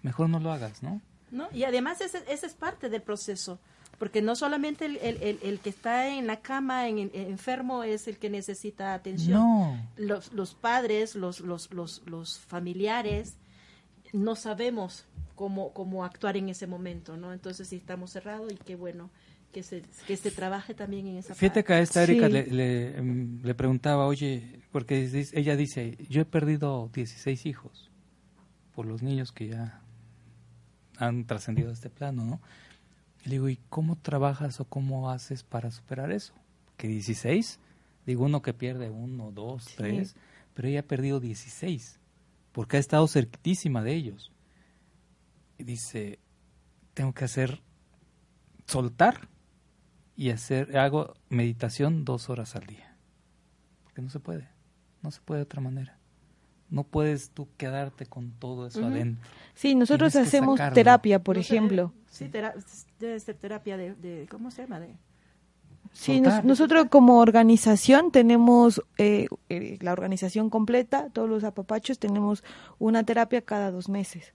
S5: mejor no lo hagas, ¿no?
S1: ¿no? Y además ese, ese es parte del proceso, porque no solamente el, el- el- el que está en la cama en, en- enfermo es el que necesita atención.
S5: No.
S1: Los, los padres, los, los, los, los familiares, no sabemos cómo, cómo actuar en ese momento, ¿no? Entonces sí estamos cerrados y qué bueno que se, que se trabaje también en esa
S5: Fíjate
S1: parte.
S5: que a esta Erika
S1: Sí.
S5: le, le, em, le preguntaba, oye, porque ella dice, yo he perdido 16 hijos por los niños que ya han trascendido a este plano, ¿no? Le digo, ¿y cómo trabajas o cómo haces para superar eso? ¿Que 16? Digo, uno que pierde uno, dos,
S12: Sí.
S5: tres, pero ella ha perdido 16, porque ha estado cerquitísima de ellos. Y dice, tengo que hacer, soltar y hacer, hago meditación dos horas al día. Porque no se puede, no se puede de otra manera. No puedes tú quedarte con todo eso adentro.
S12: Sí, nosotros
S5: Tienes
S12: hacemos terapia, por
S1: No sé,
S12: ejemplo.
S1: Sí, tera- debe ser terapia de, de- ¿cómo se llama? De,
S12: Sí, nos- nosotros como organización tenemos eh, eh, la organización completa, todos los apapachos, tenemos una terapia cada dos meses.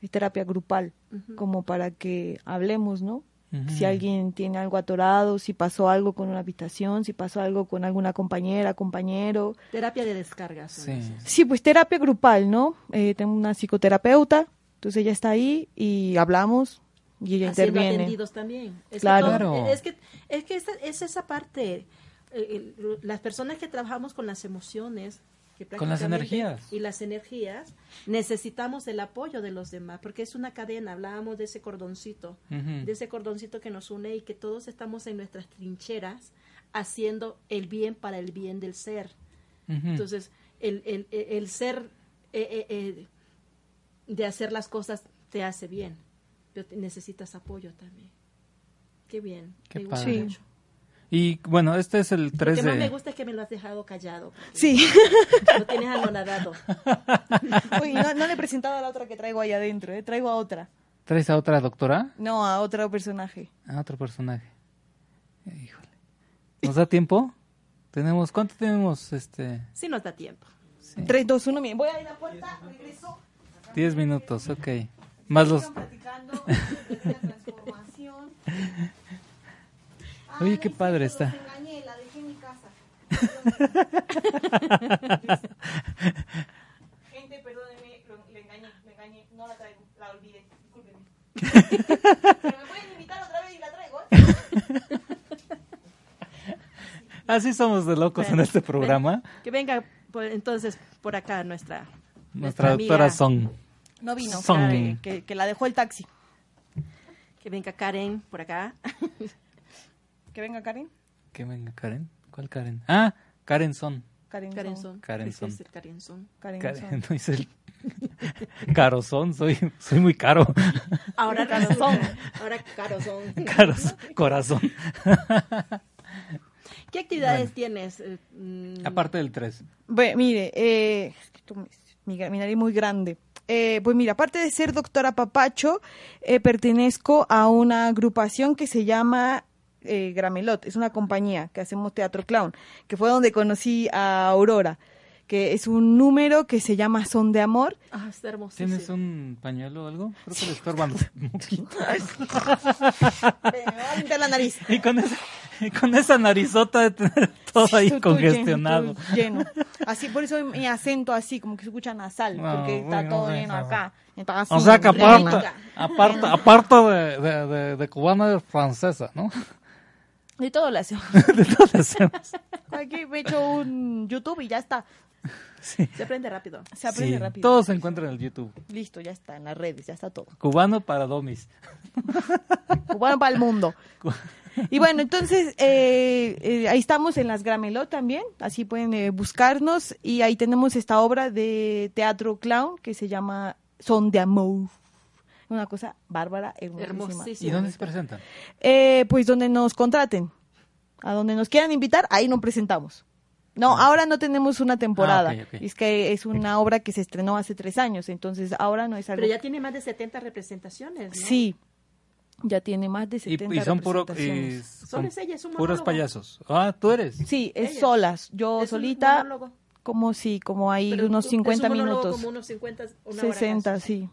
S12: Es terapia grupal, como para que hablemos, ¿no? Si alguien tiene algo atorado, si pasó algo con una habitación, si pasó algo con alguna compañera, compañero.
S1: terapia de descarga.
S5: Sí.
S12: Sí, pues terapia grupal, ¿no? Eh, tengo una psicoterapeuta, entonces ella está ahí y hablamos y ella
S1: haciendo
S12: interviene.
S1: atendidos también. Es
S12: Claro.
S1: Que todo- es que, es que esa, es esa parte. eh, el- las personas que trabajamos con las emociones, que
S5: Con las energías.
S1: Y las energías, necesitamos el apoyo de los demás, porque es una cadena. Hablábamos de ese cordoncito, de ese cordoncito que nos une y que todos estamos en nuestras trincheras haciendo el bien para el bien del ser. Entonces, el, el, el- ser eh, eh, eh, de hacer las cosas te hace bien, pero necesitas apoyo también. Qué bien.
S5: Qué
S1: me gusta mucho.
S5: Y bueno, este es el
S1: Lo
S5: 3
S1: que más me
S5: de...
S1: gusta es que me lo has dejado callado.
S12: Sí. [laughs]
S1: Lo tienes anonadado. [laughs]
S12: Uy, no, no le he presentado a la otra que traigo ahí adentro, ¿eh? traigo a otra.
S5: ¿Traes a otra doctora?
S12: No, a otro personaje.
S5: A otro personaje. Híjole. ¿Nos da tiempo? Tenemos, ¿cuánto tenemos? Este,
S1: Sí nos da tiempo.
S12: 3, 2, 1, bien. Voy a ir a la puerta, regreso.
S5: 10 minutos, ok. Más los...
S12: Platicando [laughs] de la transformación.
S5: Oye, qué padre está.
S12: Los engañé, la dejé en mi casa. [laughs] Gente, perdónenme, lo- le engañé, le engañé. No la traigo, la olvidé. Discúlpenme. [laughs] Pero me pueden invitar otra vez y la traigo, ¿eh?
S5: Así somos de locos en este programa.
S1: que venga por- entonces por acá nuestra,
S5: Nuestra doctora
S1: amiga.
S5: Son.
S12: No vino,
S5: Son.
S12: Karen, que, que la dejó el taxi.
S1: Que venga Karen por acá.
S12: Que venga Karen.
S5: ¿Qué venga, Karen? ¿Cuál Karen? Ah, Karen Son.
S12: Karen, Son.
S5: Karen Son.
S1: es el Karen Son.
S12: Karen, [laughs]
S5: no hice el... [laughs] Carozón, soy, soy muy caro. [laughs]
S1: Ahora Carozón. Ahora Carozón.
S5: Caros, corazón.
S1: ¿Qué actividades
S5: Bueno.
S1: tienes? eh, mm,
S5: Aparte del 3.
S12: Bueno, mire, eh, que mi, mi nariz muy grande. Eh, pues mira, aparte de ser doctora Papacho, eh, pertenezco a una agrupación que se llama eh, Gramelot. Es una compañía que hacemos teatro clown, que fue donde conocí a Aurora, que es un número que se llama Son de Amor.
S1: Ah, está hermoso.
S5: ¿Tienes un pañuelo o algo? Creo que le [laughs] estorban un poquito. [laughs]
S12: Me va a limpiar la nariz.
S5: Y con ese, con esa narizota de tener todo ahí congestionado.
S12: lleno. Así, por eso mi acento así, como que se escucha nasal, porque está
S5: bueno,
S12: todo lleno acá. Está así,
S5: O sea que aparte de, de, de, de cubana es francesa, ¿no?
S12: De todo lo hacemos. [laughs]
S5: De todo lo hacemos.
S12: Aquí me he hecho un YouTube y ya está.
S1: Se aprende rápido.
S12: Se aprende
S5: Sí,
S12: rápido.
S5: Todo se encuentra en el YouTube.
S12: Listo, ya está, en las redes, ya está todo.
S5: Cubano para domis. [laughs]
S12: Cubano para el mundo. Y bueno, entonces eh, eh, ahí estamos en las Gramelot también, así pueden eh, buscarnos y ahí tenemos esta obra de teatro clown que se llama Son de Amor. Una cosa bárbara, hermosísima.
S1: Hermosísima.
S5: ¿Y dónde se presentan?
S12: Eh, pues donde nos contraten, a donde nos quieran invitar, ahí nos presentamos. No, ahora no tenemos una temporada.
S5: Ah.
S12: Es que es una obra que se estrenó hace tres años, entonces ahora no es algo.
S1: Pero ya tiene más de 70 representaciones, ¿no?
S12: Sí, ya tiene más de
S5: Y,
S12: 70
S5: y son puro, y son
S1: Solo es ella, es un
S5: puros payasos. Ah, tú eres.
S12: Sí, es
S1: Ella.
S12: solas. Yo
S1: Es
S12: solita, como si, como hay
S1: Pero
S12: unos
S1: tú-
S12: 50
S1: es un monólogo
S12: minutos.
S1: Como unos 50, una hora
S12: 60,
S1: casi.
S12: sí.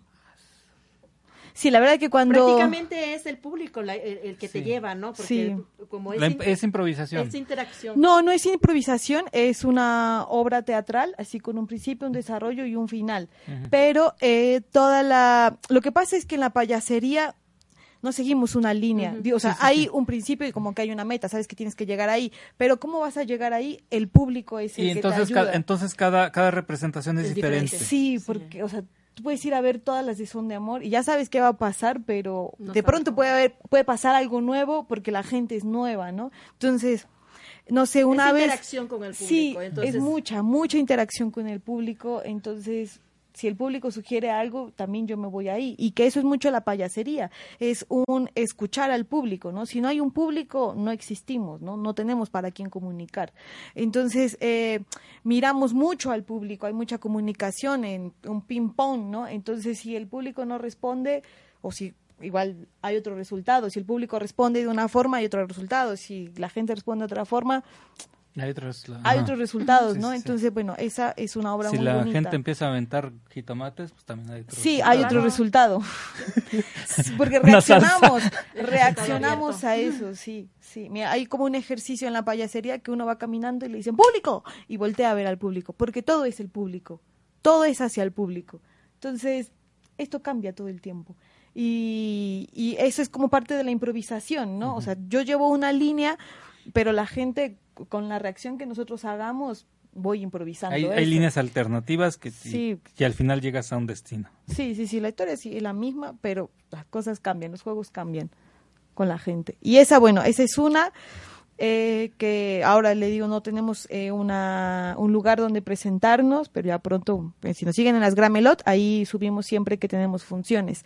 S12: Sí, la verdad que cuando...
S1: Prácticamente es el público la- el, el que te lleva, ¿no? Porque
S12: Sí.
S1: como es,
S5: La es improvisación.
S1: es interacción.
S12: No, no es improvisación, es una obra teatral, así con un principio, un desarrollo y un final. Pero eh, toda la... Lo que pasa es que en la payasería no seguimos una línea. O sea, hay un principio y como que hay una meta, sabes que tienes que llegar ahí. Pero ¿cómo vas a llegar ahí? El público es el
S5: Y
S12: que
S5: entonces,
S12: te
S5: ca-
S12: ayuda.
S5: entonces cada, cada representación es,
S1: Es
S5: diferente.
S1: diferente.
S12: Sí, porque, o sea, tú puedes ir a ver todas las de Son de Amor y ya sabes qué va a pasar, pero
S1: No
S12: de pronto puede haber, puede pasar algo nuevo porque la gente es nueva, ¿no? Entonces, no sé, una vez...
S1: interacción con el
S12: Sí,
S1: público. entonces,
S12: es mucha, mucha interacción con el público, entonces si el público sugiere algo, también yo me voy ahí. Y que eso es mucho la payasería, es un escuchar al público, ¿no? Si no hay un público, no existimos, ¿no? No tenemos para quién comunicar. Entonces, eh, miramos mucho al público, hay mucha comunicación en un ping-pong, ¿no? Entonces, si el público no responde, o si igual hay otro resultado, si el público responde de una forma, hay otro resultado, si la gente responde de otra forma,
S5: Hay otros, la-
S12: hay otros resultados,
S5: Sí,
S12: ¿no?
S5: sí.
S12: Entonces, bueno, esa es una obra
S5: Si
S12: muy
S5: la
S12: bonita.
S5: gente empieza a aventar jitomates, pues también hay otros.
S12: Sí, hay otro resultado. [laughs] Porque reaccionamos, [laughs] reaccionamos
S1: resultado
S12: a eso, sí, sí. Mira, hay como un ejercicio en la payasería que uno va caminando y le dicen ¡público! y voltea a ver al público, porque todo es el público, todo es hacia el público. Entonces, esto cambia todo el tiempo. Y, y eso es como parte de la improvisación, ¿no? O sea, yo llevo una línea, pero la gente, con la reacción que nosotros hagamos, voy improvisando.
S5: Hay, líneas alternativas que,
S12: Sí.
S5: y, al final llegas a un destino.
S12: Sí, sí, sí, la historia es la misma, pero las cosas cambian, los juegos cambian con la gente. Y esa, bueno, esa es una eh, que ahora le digo, no tenemos eh, una, un lugar donde presentarnos, pero ya pronto, pues, si nos siguen en las Gramelot, ahí subimos siempre que tenemos funciones.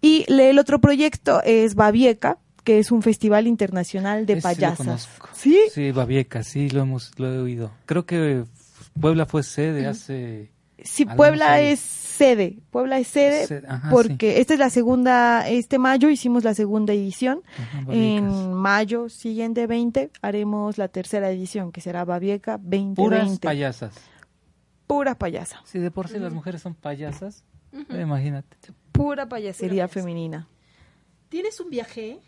S12: Y el otro proyecto es Babieca, que es un festival internacional de
S5: Ese sí lo
S12: payasas. ¿Sí?
S5: Sí, Babieca, sí, lo hemos lo he oído. Creo que Puebla fue sede hace...
S12: Sí, Puebla
S5: años.
S12: es sede. Puebla es sede
S5: Sede, ajá,
S12: porque esta es la segunda, este mayo hicimos la segunda edición.
S5: Ajá.
S12: En mayo siguiente 20 haremos la tercera edición, que será Babieca 2020.
S5: Puras payasas.
S12: Pura payasa.
S5: Si de por sí las mujeres son payasas, eh, imagínate.
S12: Pura payasería
S1: Pura payasa.
S12: femenina.
S1: ¿Tienes un viaje?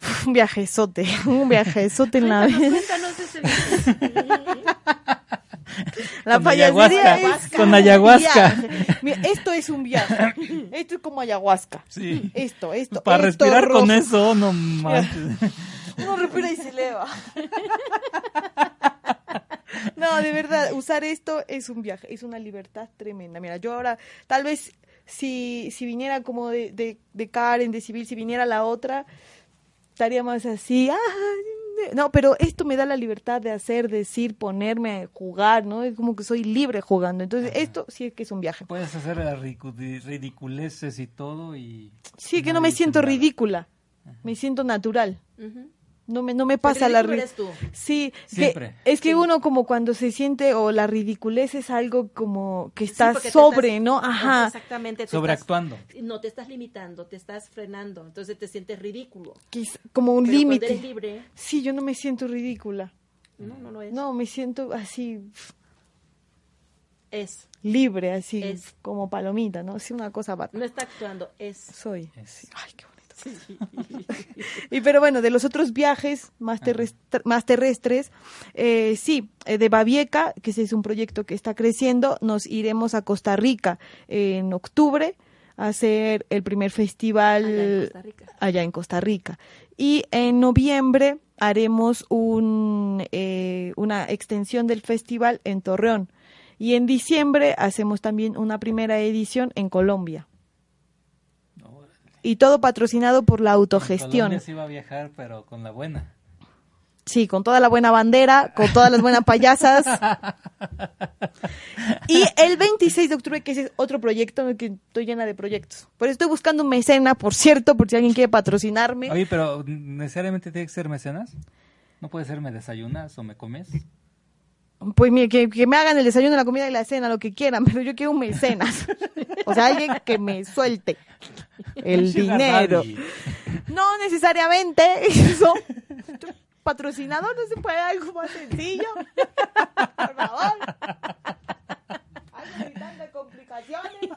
S1: [laughs]
S12: Un viajezote, un viajezote en la vida.
S1: cuéntanos ese viaje. [laughs]
S12: La
S5: Con
S12: payasería
S5: ayahuasca,
S12: es
S5: con ayahuasca. [laughs]
S12: Mira, esto es un viaje. Esto es como ayahuasca.
S5: Sí.
S12: Esto, esto.
S5: Para
S12: esto
S5: respirar con eso, no manches.
S12: Uno respira y se eleva. No, de verdad, usar esto es un viaje, es una libertad tremenda. Mira, yo ahora, tal vez si, si viniera como de, de, de Karen, de Civil, si viniera la otra, estaría más así. "Ah, no, pero esto me da la libertad de hacer, decir, ponerme, jugar, ¿no? Es como que soy libre jugando. Entonces, esto sí es que es un viaje.
S5: Puedes hacer ridiculeces y todo y...
S12: Sí, que no me siento
S5: nada.
S12: ridícula, me siento natural. No me, no me pasa la
S1: ridículo
S12: ri-
S1: eres tú.
S12: Sí, que-
S5: Siempre.
S12: es que
S1: Sí.
S12: uno como cuando se siente o la ridiculez es algo como que está sobre,
S1: estás-
S12: ¿no? Ajá.
S1: Exactamente. te
S5: Sobreactuando.
S1: estás- no te estás limitando, te estás frenando, entonces te sientes ridículo.
S12: que es como un límite. Sí, yo no me siento ridícula.
S1: no, no lo es.
S12: No, me siento así
S1: Es.
S12: libre, así
S1: Es.
S12: como palomita, ¿no? Sí, una cosa bárbara.
S1: No está actuando, es.
S12: Soy.
S5: Es.
S12: Ay, qué bonito. [laughs] y pero bueno, de los otros viajes más, más terrestres, eh, sí, eh, de Babieca, que ese es un proyecto que está creciendo, nos iremos a Costa Rica en octubre a hacer el primer festival allá en Costa Rica. Y en noviembre haremos un, eh, una extensión del festival en Torreón. Y en diciembre hacemos también una primera edición en Colombia. Y todo patrocinado por la autogestión.
S5: Colombia se iba a viajar, pero con la buena.
S12: Sí, con toda la buena bandera, con todas las buenas payasas. [laughs] y el 26 de octubre, que es otro proyecto en el que estoy llena de proyectos. Por eso estoy buscando un mecena, por cierto, por si alguien quiere patrocinarme.
S5: Oye, pero ¿necesariamente tiene que ser mecenas? ¿No puede ser me desayunas o me comes?
S12: Pues mire, que, me hagan el desayuno, la comida y la cena, lo que quieran, [laughs] pero yo quiero un mecenas. [laughs] o sea, alguien que me suelte el dinero. No necesariamente [laughs] eso. Patrocinador no se puede algo más sencillo. Por favor. Algo de complicaciones.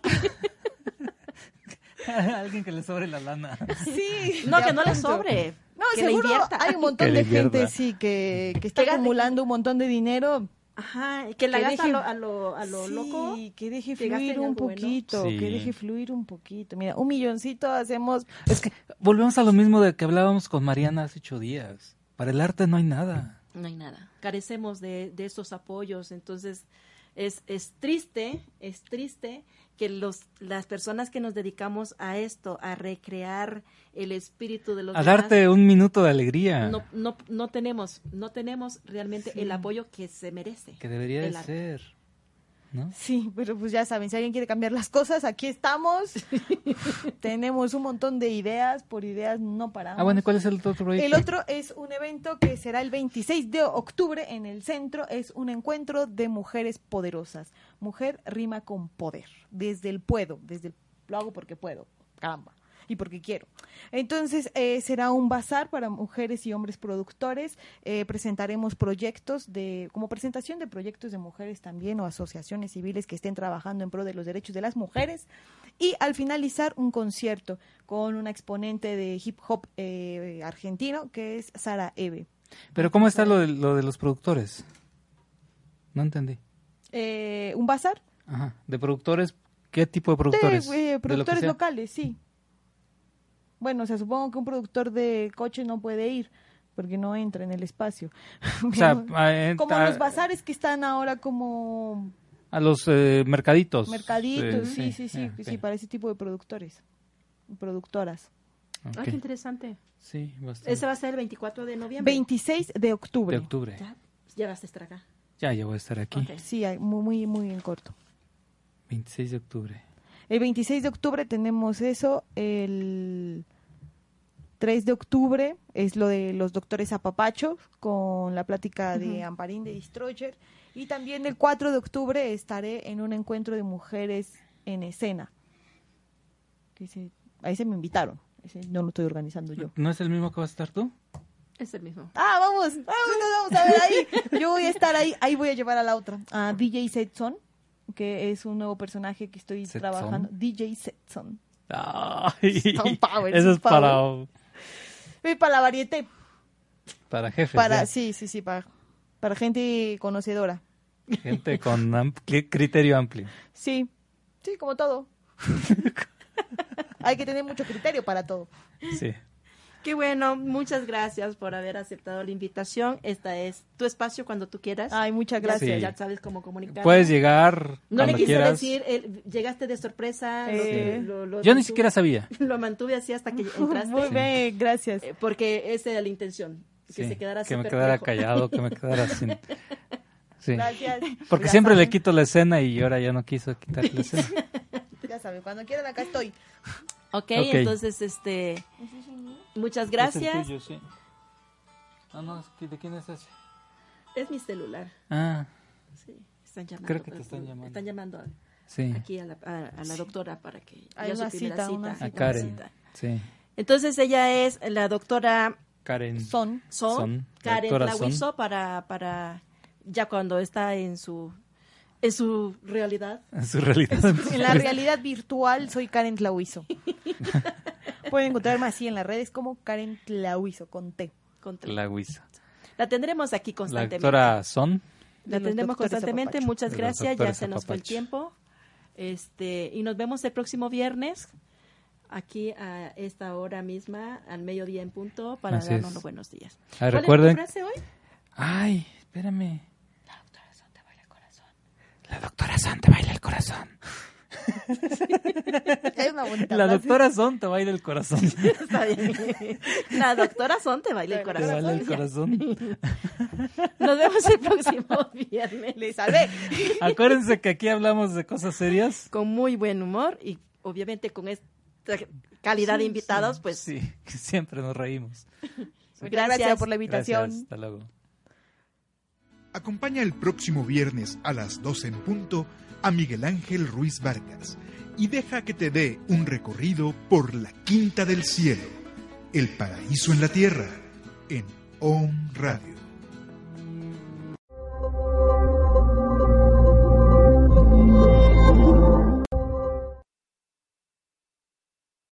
S5: Alguien que le sobre la lana.
S12: Sí.
S1: No, que no le sobre.
S12: No, seguro hay un montón de gente, sí, que, que está acumulando un montón de dinero.
S1: Ajá, que la gasta a lo, a lo, loco.
S12: que deje fluir un poquito, que deje fluir un poquito. Mira, un milloncito hacemos...
S5: Es que volvemos a lo mismo de que hablábamos con Mariana hace ocho días. Para el arte no hay nada.
S1: No hay nada. Carecemos de, de estos apoyos, entonces es, es triste, es triste que los, las personas que nos dedicamos a esto, a recrear el espíritu de los
S5: a darte un minuto de alegría.
S1: No, no, no tenemos, no tenemos realmente el apoyo que se merece.
S5: Que debería de ser.
S12: Sí, pero pues ya saben, si alguien quiere cambiar las cosas, aquí estamos. [laughs] Tenemos un montón de ideas, por ideas no paramos.
S5: Ah, bueno, ¿y cuál es el otro proyecto?
S12: El otro es un evento que será el 26 de octubre en el centro, es un encuentro de mujeres poderosas. Mujer rima con poder, desde el puedo, desde el lo hago porque puedo, caramba y porque quiero. Entonces, eh, será un bazar para mujeres y hombres productores. Eh, presentaremos proyectos de, como presentación de proyectos de mujeres también o asociaciones civiles que estén trabajando en pro de los derechos de las mujeres. Y al finalizar, un concierto con una exponente de hip hop eh, argentino que es Sara Eve.
S5: Pero, ¿cómo está lo de, lo de los productores? No entendí.
S12: ¿Un bazar?
S5: Ajá. ¿De productores? ¿Qué tipo de productores?
S12: De, productores locales, sí. Bueno, o sea, supongo que un productor de coche no puede ir porque no entra en el espacio. [laughs] O sea, como los bazares que están ahora como
S5: a los eh, mercaditos.
S12: Mercaditos, sí, sí, sí, sí, para ese tipo de productores, productoras.
S1: Ah, qué interesante.
S5: Sí, bastante.
S1: Ese va a ser el 24 de noviembre.
S12: 26 de octubre.
S5: De octubre.
S1: Ya, vas a estar acá.
S5: Ya, ya voy a estar aquí.
S12: Sí, muy, muy, muy en corto.
S5: 26 de octubre.
S12: El 26 de octubre tenemos eso, el 3 de octubre es lo de los doctores Apapacho con la plática de Amparín de Destroyer. Y también el 4 de octubre estaré en un encuentro de mujeres en escena. ahí se me invitaron. no lo estoy organizando yo.
S5: ¿No es el mismo que vas a estar tú?
S1: Es el mismo.
S12: Ah, vamos, vamos, vamos a ver ahí. Yo voy a estar ahí, ahí voy a llevar a la otra. A DJ Setson, que es un nuevo personaje que estoy trabajando. DJ Setson.
S5: Ay, eso es para
S12: para la varieté.
S5: Para jefes.
S12: Para, sí, sí, sí, para, para gente conocedora.
S5: Gente con criterio amplio.
S12: Sí, sí, como todo. [laughs] Hay que tener mucho criterio para todo.
S5: Sí.
S1: Qué bueno, muchas gracias por haber aceptado la invitación. Esta es tu espacio cuando tú quieras.
S12: Ay, muchas gracias.
S1: Ya sabes cómo comunicar.
S5: Puedes llegar.
S1: No
S5: le
S1: quise decir, llegaste de sorpresa.
S12: Eh,
S5: yo ni siquiera sabía. [laughs]
S1: Lo mantuve así hasta que entraste.
S12: Muy bien, gracias.
S1: Eh, porque esa era la intención. Que se quedara
S5: Que me quedara callado, que me [laughs] quedara sin. Sí.
S12: Gracias.
S5: Porque siempre le quito la escena y ahora ya no quiso quitar la [laughs] escena.
S12: ya sabes, cuando quieran acá estoy.
S1: Ok, entonces, este, muchas gracias.
S5: Es tuyo, sí. Ah, no, ¿de quién es ese?
S1: Es mi celular.
S5: Ah.
S1: Sí, están llamando.
S5: Creo que te están llamando.
S1: Están llamando
S5: sí.
S1: aquí a la, a, la doctora para que
S12: Hay una cita, una cita,
S5: A Karen, sí.
S1: Entonces ella es la doctora
S5: Karen
S12: Son.
S1: Son. Karen Lawiso para, para ya cuando está en su en su realidad.
S5: En su realidad.
S12: En la [laughs] realidad virtual soy Karen Tlahuizo. [laughs] pueden encontrar más así en las redes como Karen Clauizo con T.
S1: Con. La tendremos aquí
S5: La
S1: constantemente.
S5: doctora Son.
S1: La tendremos constantemente.
S12: Apapacho.
S1: Muchas gracias. Ya se nos fue el tiempo. Este, y nos vemos el próximo viernes aquí a esta hora misma, al mediodía en punto, para
S5: Así
S1: darnos
S5: es.
S1: los buenos días. ¿Cuál es tu
S5: recuerden.
S1: frase hoy?
S5: Ay, espérame. La doctora Son te baila el corazón. La doctora Son te baila el corazón.
S12: Hay una bonita
S5: La
S12: frase.
S5: doctora Son te baila el corazón.
S1: Está bien. La doctora Son te baila el
S5: Te
S1: corazón.
S5: baila el corazón.
S1: Nos vemos el próximo viernes.
S12: Le salvé.
S5: Acuérdense que aquí hablamos de cosas serias.
S1: Con muy buen humor y obviamente con esta calidad de invitados, pues
S5: Sí, que siempre nos reímos.
S12: Gracias por la
S5: Gracias,
S12: invitación.
S5: hasta luego.
S2: Acompaña el próximo viernes a las 12 en punto a Miguel Ángel Ruiz Vargas y deja que te dé un recorrido por la Quinta del Cielo, el paraíso en la tierra, en OM Radio.